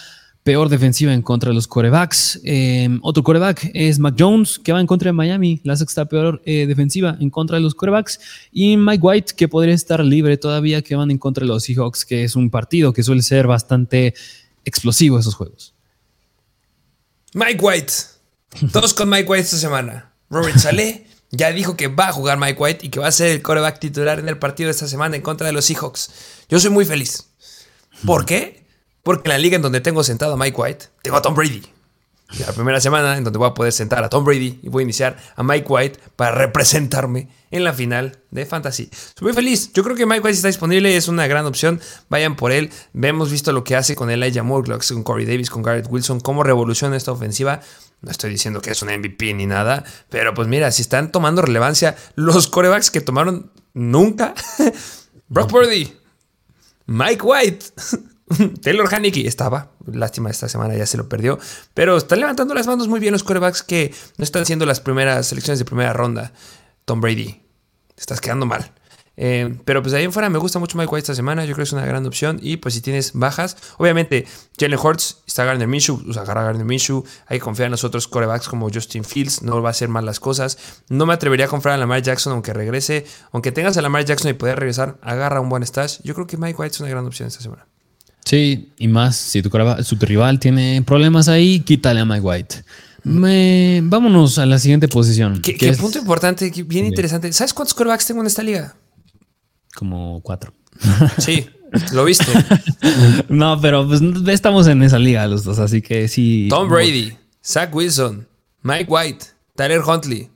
[SPEAKER 2] peor defensiva en contra de los corebacks. Em, otro coreback es Mac Jones, que va en contra de Miami, la sexta peor eh, defensiva en contra de los corebacks. Y Mike White, que podría estar libre todavía, que van en contra de los Seahawks, que es un partido que suele ser bastante explosivo esos juegos.
[SPEAKER 1] Mike White. Todos con Mike White esta semana. Robert Saleh ya dijo que va a jugar Mike White y que va a ser el coreback titular en el partido de esta semana en contra de los Seahawks. Yo soy muy feliz. ¿Por qué? Porque en la liga en donde tengo sentado a Mike White, tengo a Tom Brady. Y la primera semana en donde voy a poder sentar a Tom Brady y voy a iniciar a Mike White para representarme en la final de Fantasy. Estoy muy feliz. Yo creo que Mike White está disponible, es una gran opción. Vayan por él. Hemos visto lo que hace con Elijah Moore, con Corey Davis, con Garrett Wilson, cómo revoluciona esta ofensiva. No estoy diciendo que es un MVP ni nada, pero pues mira, si están tomando relevancia los corebacks que tomaron nunca, [LAUGHS] Brock Purdy, Mike White. [LAUGHS] [LAUGHS] Taylor Haneke estaba, lástima esta semana ya se lo perdió, pero están levantando las manos muy bien los quarterbacks que no están siendo las primeras selecciones de primera ronda. Tom Brady, estás quedando mal. Eh, pero pues de ahí en fuera me gusta mucho Mike White esta semana. Yo creo que es una gran opción. Y pues si tienes bajas, obviamente Jalen Hurts, está Gardner Minshew, o sea, agarra Gardner Minshew. Hay que confiar en los otros corebacks como Justin Fields. No va a hacer mal las cosas. No me atrevería a comprar a Lamar Jackson aunque regrese. Aunque tengas a Lamar Jackson y puedas regresar, agarra un buen stash. Yo creo que Mike White es una gran opción esta semana.
[SPEAKER 2] Sí, y más, si tu, rival tiene problemas ahí, quítale a Mike White. vámonos a la siguiente posición.
[SPEAKER 1] ¿Qué, punto importante, bien interesante. ¿Sabes cuántos corebacks tengo en esta liga?
[SPEAKER 2] Como cuatro. [LAUGHS]
[SPEAKER 1] Sí, lo viste. [LAUGHS]
[SPEAKER 2] no, pero pues estamos en esa liga los dos, así que sí.
[SPEAKER 1] Tom Brady, Zach Wilson, Mike White, Tyler Huntley.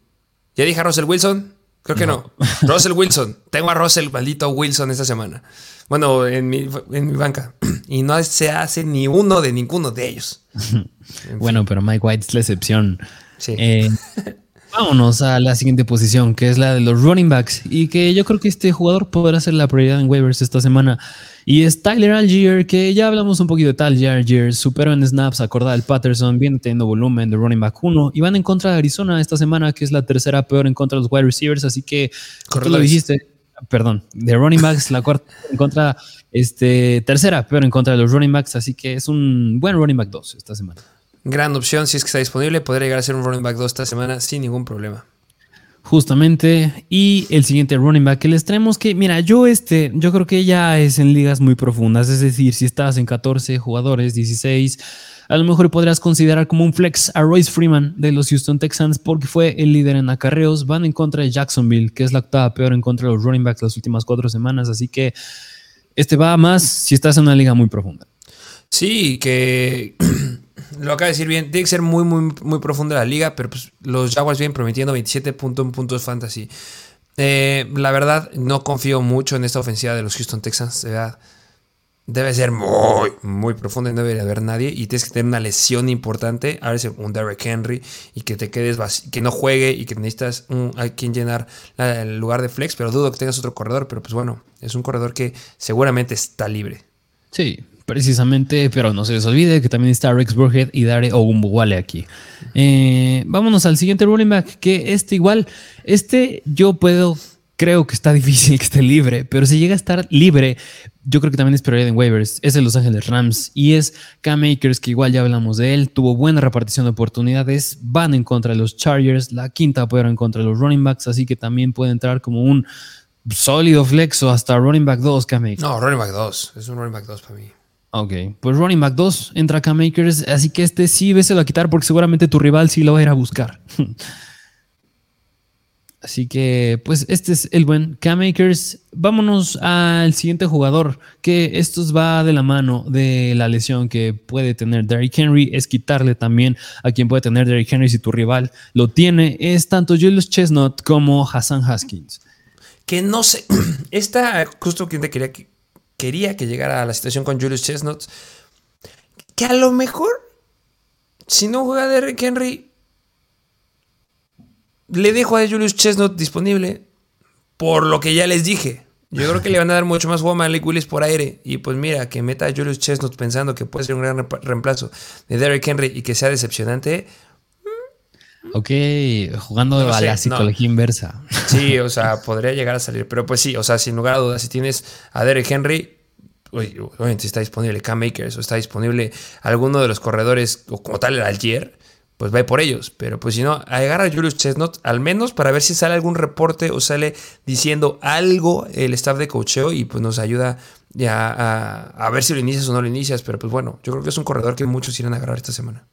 [SPEAKER 1] ¿Ya dije Russell Wilson? Creo que no. Russell Wilson. Tengo a Russell, maldito Wilson, esta semana. Bueno, en mi, en mi banca. [CLEARS THROAT] Y no se hace ni uno de ninguno de ellos. [LAUGHS]
[SPEAKER 2] bueno, pero Mike White es la excepción. Sí. Eh, [LAUGHS] vámonos a la siguiente posición, que es la de los running backs. Y que yo creo que este jugador podrá ser la prioridad en waivers esta semana. Y es Tyler Algier, que ya hablamos un poquito de Tyler Algier, superó en snaps acordada del Patterson, viene teniendo volumen de running back 1 y van en contra de Arizona esta semana, que es la tercera peor en contra de los wide receivers, así que, tú lo dijiste, perdón, de running backs, la cuarta en contra, este, tercera peor en contra de los running backs, así que es un buen running back 2 esta semana.
[SPEAKER 1] Gran opción, si es que está disponible, podría llegar a ser un running back 2 esta semana sin ningún problema.
[SPEAKER 2] Justamente. Y el siguiente running back que les traemos que, mira, yo este, yo creo que ya es en ligas muy profundas. Es decir, si estás en 14 jugadores, 16, a lo mejor podrías considerar como un flex a Royce Freeman de los Houston Texans porque fue el líder en acarreos. Van en contra de Jacksonville, que es la octava peor en contra de los running backs las últimas cuatro semanas. Así que este va más si estás en una liga muy profunda.
[SPEAKER 1] Sí, que [CLEARS THROAT] lo acaba de decir bien, tiene que ser muy, muy, muy profunda la liga, pero pues los Jaguars vienen prometiendo 27.1 puntos fantasy. Eh, la verdad, no confío mucho en esta ofensiva de los Houston Texans. debe ser muy, muy profunda y no debería haber nadie. Y tienes que tener una lesión importante. A ver un Derrick Henry y que te quedes que no juegue y que necesitas un, a quien llenar el lugar de flex. Pero dudo que tengas otro corredor. Pero pues bueno, es un corredor que seguramente está libre.
[SPEAKER 2] Sí, Precisamente, pero no se les olvide que también está Rex Burhead y Dare Ogunbowale aquí. Eh, vámonos al siguiente running back, que este igual, este yo puedo, creo que está difícil que esté libre, pero si llega a estar libre, yo creo que también es prioridad en waivers, es de Los Ángeles Rams y es Cam Akers, que igual ya hablamos de él, tuvo buena repartición de oportunidades, van en contra de los Chargers, la quinta pero en contra de los running backs, así que también puede entrar como un sólido flexo hasta running back 2, Cam Akers.
[SPEAKER 1] No, running back 2, es un running back 2 para mí.
[SPEAKER 2] Ok, pues running back 2 entra Cam Makers, así que este sí véselo a quitar porque seguramente tu rival sí lo va a ir a buscar. [LAUGHS] así que, pues este es el buen Cam Makers. Vámonos al siguiente jugador, que esto va de la mano de la lesión que puede tener Derrick Henry, es quitarle también a quien puede tener Derrick Henry si tu rival lo tiene, es tanto Julius Chestnut como Hassan Haskins.
[SPEAKER 1] Que no sé, [CLEARS THROAT] esta justo quien te quería quería que llegara a la situación con Julius Chestnut. Que a lo mejor, si no juega Derrick Henry, le dejo a Julius Chestnut disponible. Por lo que ya les dije. Yo creo que le van a dar mucho más juego a Malik Willis por aire. Y pues mira, que meta a Julius Chestnut pensando que puede ser un gran reemplazo de Derrick Henry y que sea decepcionante.
[SPEAKER 2] Ok, jugando a la psicología inversa.
[SPEAKER 1] Sí, [LAUGHS] o sea, podría llegar a salir. Pero pues sí, o sea, sin lugar a dudas, si tienes a Derek Henry, obviamente si está disponible Cam Makers o está disponible alguno de los corredores, o como tal el Algier, pues va por ellos. Pero pues si no, agarra a Julius Chestnut, al menos para ver si sale algún reporte o sale diciendo algo el staff de cocheo y pues nos ayuda ya a, a ver si lo inicias o no lo inicias. Pero pues bueno, yo creo que es un corredor que muchos irán a agarrar esta semana.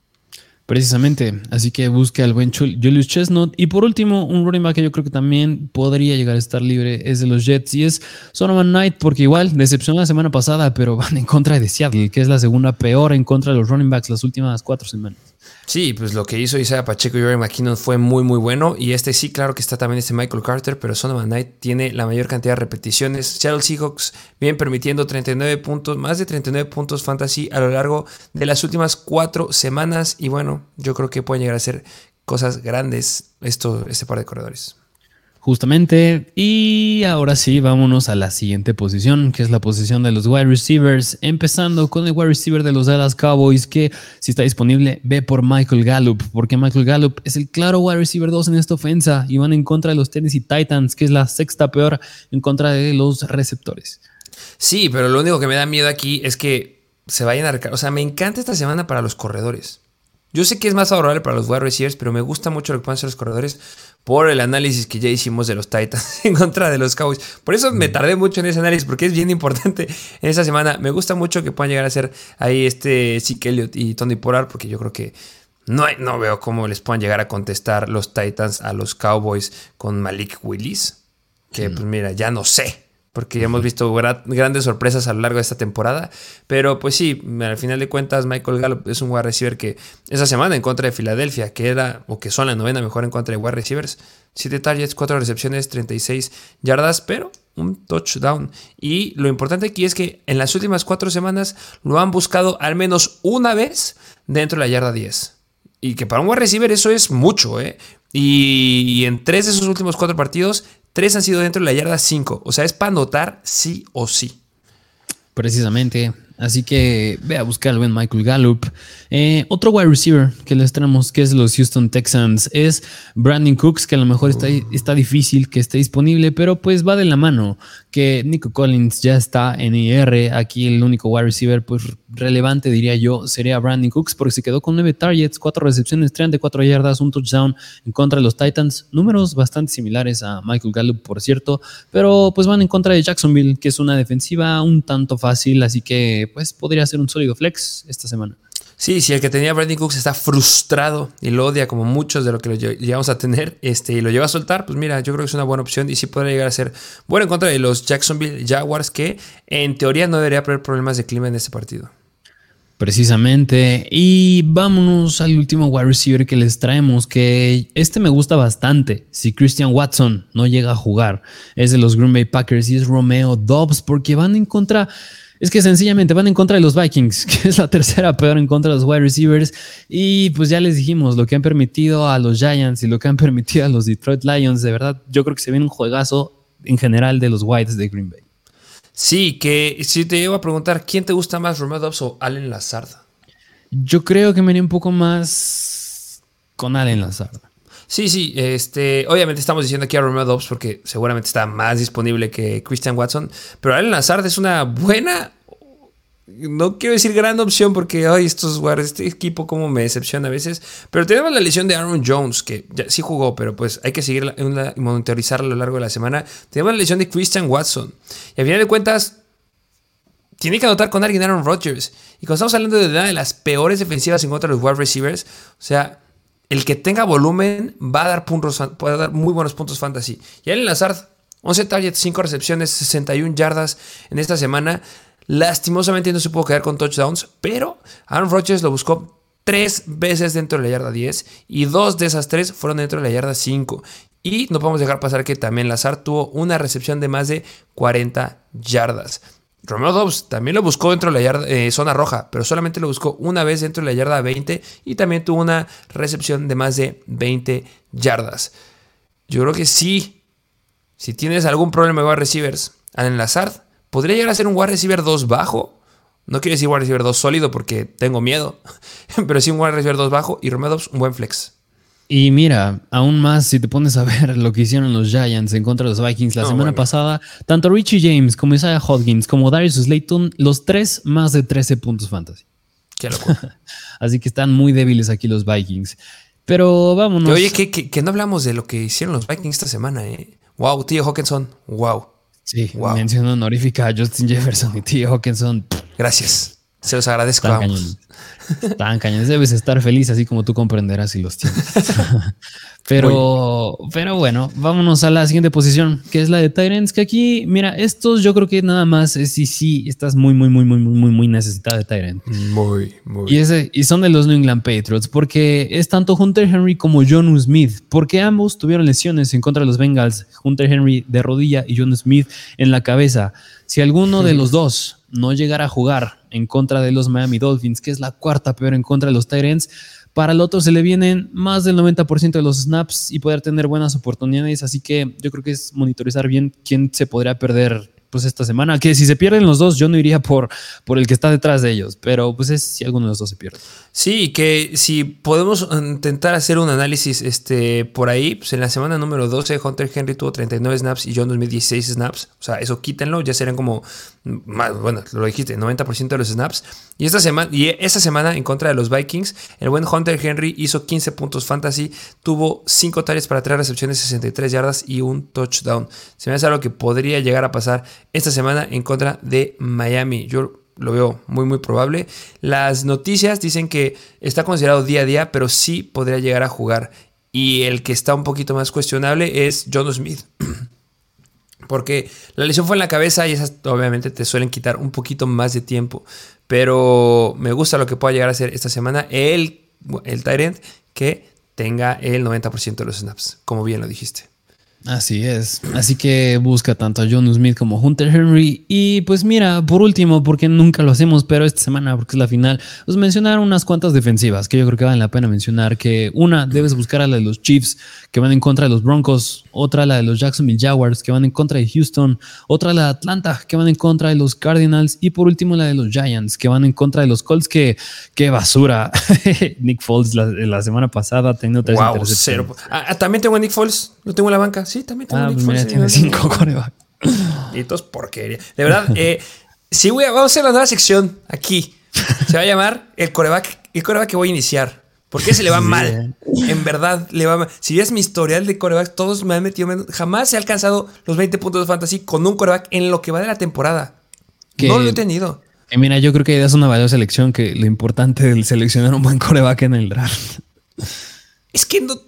[SPEAKER 2] Precisamente, así que busque al buen Julius Chestnut. Y por último, un running back que yo creo que también podría llegar a estar libre es de los Jets y es Sonoman Knight, porque igual decepcionó la semana pasada, pero [LAUGHS] van en contra de Seattle, que es la segunda peor en contra de los running backs las últimas cuatro semanas.
[SPEAKER 1] Sí, pues lo que hizo Isaiah Pacheco y Jerry McKinnon fue muy, muy bueno. Y este sí, claro que está también este Michael Carter, pero Sonoman Knight tiene la mayor cantidad de repeticiones. Seattle Seahawks bien permitiendo 39 puntos, más de 39 puntos fantasy a lo largo de las últimas cuatro semanas. Y bueno, yo creo que pueden llegar a ser cosas grandes esto, este par de corredores.
[SPEAKER 2] Justamente, y ahora sí, vámonos a la siguiente posición, que es la posición de los wide receivers, empezando con el wide receiver de los Dallas Cowboys, que si está disponible, ve por Michael Gallup, porque Michael Gallup es el claro wide receiver 2 en esta ofensa, y van en contra de los Tennessee Titans, que es la sexta peor en contra de los receptores.
[SPEAKER 1] Sí, pero lo único que me da miedo aquí es que se vayan a... O sea, me encanta esta semana para los corredores. Yo sé que es más favorable para los wide receivers, pero me gusta mucho lo que pueden hacer los corredores por el análisis que ya hicimos de los Titans [LAUGHS] en contra de los Cowboys. Por eso me tardé mucho en ese análisis, porque es bien importante en esa semana. Me gusta mucho que puedan llegar a ser ahí este Zeke Elliott y Tony Pollard, porque yo creo que no, no veo cómo les puedan llegar a contestar los Titans a los Cowboys con Malik Willis. Que pues mira, ya no sé porque ya hemos visto grandes sorpresas a lo largo de esta temporada. Pero pues sí, al final de cuentas, Michael Gallup es un wide receiver que esa semana en contra de Filadelfia, que era o que son la novena mejor en contra de wide receivers, 7 targets, 4 recepciones, 36 yardas, pero un touchdown. Y lo importante aquí es que en las últimas 4 semanas lo han buscado al menos una vez dentro de la yarda 10. Y que para un wide receiver eso es mucho, ¿eh? Y en tres de esos últimos cuatro partidos Tres han sido dentro de la yarda 5. O sea, es para anotar sí o sí.
[SPEAKER 2] Precisamente. Así que ve a buscarlo en Michael Gallup. Eh, otro wide receiver que les tenemos, que es los Houston Texans, es Brandon Cooks, que a lo mejor está, está difícil que esté disponible, pero pues va de la mano que Nico Collins ya está en IR. Aquí el único wide receiver pues, relevante, diría yo, sería Brandon Cooks, porque se quedó con nueve targets, cuatro recepciones, 34 yardas, un touchdown en contra de los Titans. Números bastante similares a Michael Gallup, por cierto, pero pues van en contra de Jacksonville, que es una defensiva un tanto fácil, así que pues podría ser un sólido flex esta semana.
[SPEAKER 1] Sí, si el que tenía Brandon Cooks está frustrado y lo odia como muchos de lo que lo llegamos a tener este, y lo lleva a soltar, pues mira, yo creo que es una buena opción y sí podría llegar a ser bueno en contra de los Jacksonville Jaguars que en teoría no debería haber problemas de clima en este partido.
[SPEAKER 2] Precisamente. Y vámonos al último wide receiver que les traemos, que este me gusta bastante. Si Christian Watson no llega a jugar, es de los Green Bay Packers y es Romeo Dobbs, porque van en contra es que sencillamente van en contra de los Vikings, [LAUGHS] que es la tercera peor en contra de los wide receivers. Y pues ya les dijimos lo que han permitido a los Giants y lo que han [LAUGHS] permitido a los Detroit Lions. De verdad, yo creo que se viene un juegazo en general de los Whites de Green Bay.
[SPEAKER 1] Sí, que si te llevo a preguntar, ¿quién te gusta más, Romeo Dobbs o Allen Lazard?
[SPEAKER 2] Yo creo que me iría un poco más con Allen Lazard.
[SPEAKER 1] Sí, sí, este, obviamente estamos diciendo aquí a Romeo Dobbs porque seguramente está más disponible que Christian Watson, pero Allen Lazard es una buena, no quiero decir gran opción porque ay, estos este equipo como me decepciona a veces, pero tenemos la lesión de Aaron Jones que sí jugó, pero pues hay que seguir y monitorizarla a lo largo de la semana. Tenemos la lesión de Christian Watson y al final de cuentas tiene que anotar con alguien Aaron Rodgers. Y cuando estamos hablando de una de las peores defensivas en contra de los wide receivers, o sea, el que tenga volumen va a dar, puntos, dar muy buenos puntos fantasy. Y Allen Lazard, 11 targets, 5 recepciones, 61 yardas en esta semana. Lastimosamente no se pudo quedar con touchdowns, pero Aaron Rodgers lo buscó tres veces dentro de la yarda 10 y dos de esas tres fueron dentro de la yarda 5. Y no podemos dejar pasar que también Lazard tuvo una recepción de más de 40 yardas. Romeo Dobbs también lo buscó dentro de la yarda, eh, zona roja, pero solamente lo buscó una vez dentro de la yarda 20 y también tuvo una recepción de más de 20 yardas. Yo creo que sí, si tienes algún problema de wide receivers al enlazar, podría llegar a ser un wide receiver 2 bajo. No quiero decir wide receiver 2 sólido porque tengo miedo, [LAUGHS] pero sí un wide receiver 2 bajo y Romeo Dobbs un buen flex.
[SPEAKER 2] Y mira, aún más si te pones a [LAUGHS] ver lo que hicieron los Giants en contra de los Vikings la semana pasada, tanto Richie James como Isaiah Hodgins como Darius Slayton, los tres más de 13 puntos fantasy.
[SPEAKER 1] Qué locura. [LAUGHS]
[SPEAKER 2] Así que están muy débiles aquí los Vikings. Pero vámonos.
[SPEAKER 1] Oye, que, no hablamos de lo que hicieron los Vikings esta semana, ¿eh? Wow, tío Hawkinson, wow.
[SPEAKER 2] Sí, wow. mención honorífica a Justin Jefferson y tío Hawkinson.
[SPEAKER 1] Gracias. Se los agradezco
[SPEAKER 2] Tan cañones. Tan cañones. Debes estar feliz, así como tú comprenderás si los tienes. [LAUGHS] pero, pero bueno, vámonos a la siguiente posición, que es la de Tyrants. Que aquí, mira, estos yo creo que nada más es si sí estás muy, muy, muy, muy, muy, muy, muy necesitada de Tyrant.
[SPEAKER 1] Muy, muy.
[SPEAKER 2] Y, ese, y son de los New England Patriots, porque es tanto Hunter Henry como John Smith, porque ambos tuvieron lesiones en contra de los Bengals. Hunter Henry de rodilla y John Smith en la cabeza. Si alguno de [LAUGHS] los dos no llegara a jugar en contra de los Miami Dolphins, que es la cuarta peor en contra de los Tyrants, para el otro se le vienen más del 90% de los snaps y poder tener buenas oportunidades. Así que yo creo que es monitorizar bien quién se podría perder pues esta semana. Que si se pierden los dos, yo no iría por, por el que está detrás de ellos, pero pues es si alguno de los dos se pierde.
[SPEAKER 1] Sí, que si podemos intentar hacer un análisis este, por ahí, pues en la semana número 12 Hunter Henry tuvo 39 snaps y John 2016 snaps. O sea, eso quítenlo, ya serían como, bueno, lo dijiste, 90% de los snaps. Y esta, semana, y esta semana en contra de los Vikings, el buen Hunter Henry hizo 15 puntos fantasy, tuvo 5 tareas para 3 recepciones, 63 yardas y un touchdown. Se me hace algo que podría llegar a pasar esta semana en contra de Miami. Yo lo veo muy muy probable. Las noticias dicen que está considerado día a día, pero sí podría llegar a jugar. Y el que está un poquito más cuestionable es John Smith. [CLEARS THROAT] Porque la lesión fue en la cabeza y esas obviamente te suelen quitar un poquito más de tiempo. Pero me gusta lo que pueda llegar a hacer esta semana el, el Tyrant que tenga el 90% de los snaps, como bien lo dijiste.
[SPEAKER 2] Así es. Así que busca tanto a John Smith como Hunter Henry. Y pues mira, por último, porque nunca lo hacemos, pero esta semana, porque es la final, pues mencionar unas cuantas defensivas que yo creo que valen la pena mencionar. Que una, debes buscar a la de los Chiefs, que van en contra de los Broncos. Otra, la de los Jacksonville Jaguars, que van en contra de Houston. Otra, la de Atlanta, que van en contra de los Cardinals. Y por último, la de los Giants, que van en contra de los Colts. Que, qué basura. [LAUGHS] Nick Foles la, la, semana pasada teniendo tres
[SPEAKER 1] wow, cero. Ah, también tengo a Nick Foles, lo tengo en la banca. Sí, también tengo
[SPEAKER 2] ah,
[SPEAKER 1] Nick
[SPEAKER 2] pues
[SPEAKER 1] Foles.
[SPEAKER 2] Mira, tiene cinco coreback.
[SPEAKER 1] Y porquería. De verdad, eh, [LAUGHS] sí, voy a, vamos a hacer la nueva sección aquí. Se va a llamar el coreback, el coreback que voy a iniciar. Porque se le va sí. mal. En verdad, le va. Si ves mi historial de coreback, todos me han metido menos. Jamás he alcanzado los 20 puntos de fantasy con un coreback en lo que va de la temporada. Que, no lo he tenido.
[SPEAKER 2] Que mira, yo creo que es una valiosa selección que lo importante es seleccionar un buen coreback en el draft.
[SPEAKER 1] Es que no.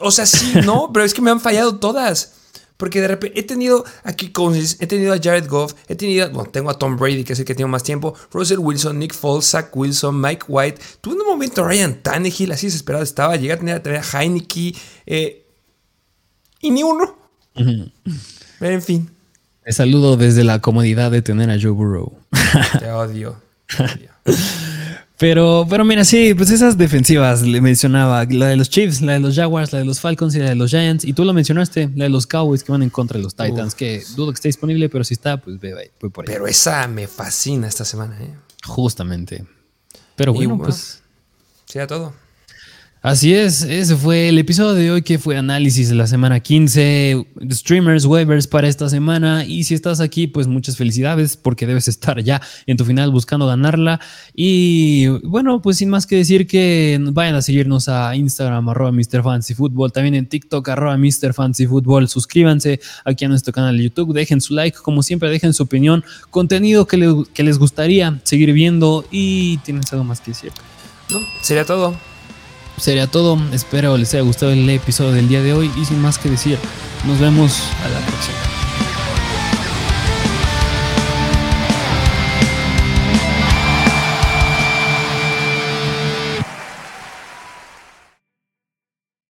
[SPEAKER 1] O sea, sí, no, pero es que me han fallado todas. Porque de repente he tenido aquí Cousins, he tenido a Jared Goff, he tenido, bueno, tengo a Tom Brady, que es el que tiene más tiempo, Russell Wilson, Nick Foles, Zach Wilson, Mike White. Tuve un momento Ryan Tannehill, así desesperado estaba. Llegué a tener a, tener a Heineke eh, y ni uno. Uh -huh. Pero en fin.
[SPEAKER 2] Te saludo desde la comodidad de tener a Joe Burrow.
[SPEAKER 1] Te odio. Te odio. [LAUGHS]
[SPEAKER 2] Pero, pero mira, sí, pues esas defensivas le mencionaba, la de los Chiefs, la de los Jaguars, la de los Falcons y la de los Giants. Y tú lo mencionaste, la de los Cowboys que van en contra de los Titans, Uf. que dudo que esté disponible, pero si está, pues ve, ve, voy por ahí.
[SPEAKER 1] Pero esa me fascina esta semana, ¿eh?
[SPEAKER 2] Justamente. Pero bueno,
[SPEAKER 1] bueno
[SPEAKER 2] pues.
[SPEAKER 1] Sea todo.
[SPEAKER 2] Así es, ese fue el episodio de hoy que fue análisis de la semana 15, streamers, waivers para esta semana. Y si estás aquí pues muchas felicidades porque debes estar ya en tu final buscando ganarla. Y bueno pues sin más que decir que vayan a seguirnos a Instagram arroba MrFancyFootball, también en TikTok arroba MrFancyFootball, suscríbanse aquí a nuestro canal de YouTube, dejen su like, como siempre dejen su opinión, contenido que, le, que les gustaría seguir viendo. Y tienes algo más que decir.
[SPEAKER 1] No, sería todo
[SPEAKER 2] sería todo. Espero les haya gustado el episodio del día de hoy y sin más que decir, nos vemos a la próxima.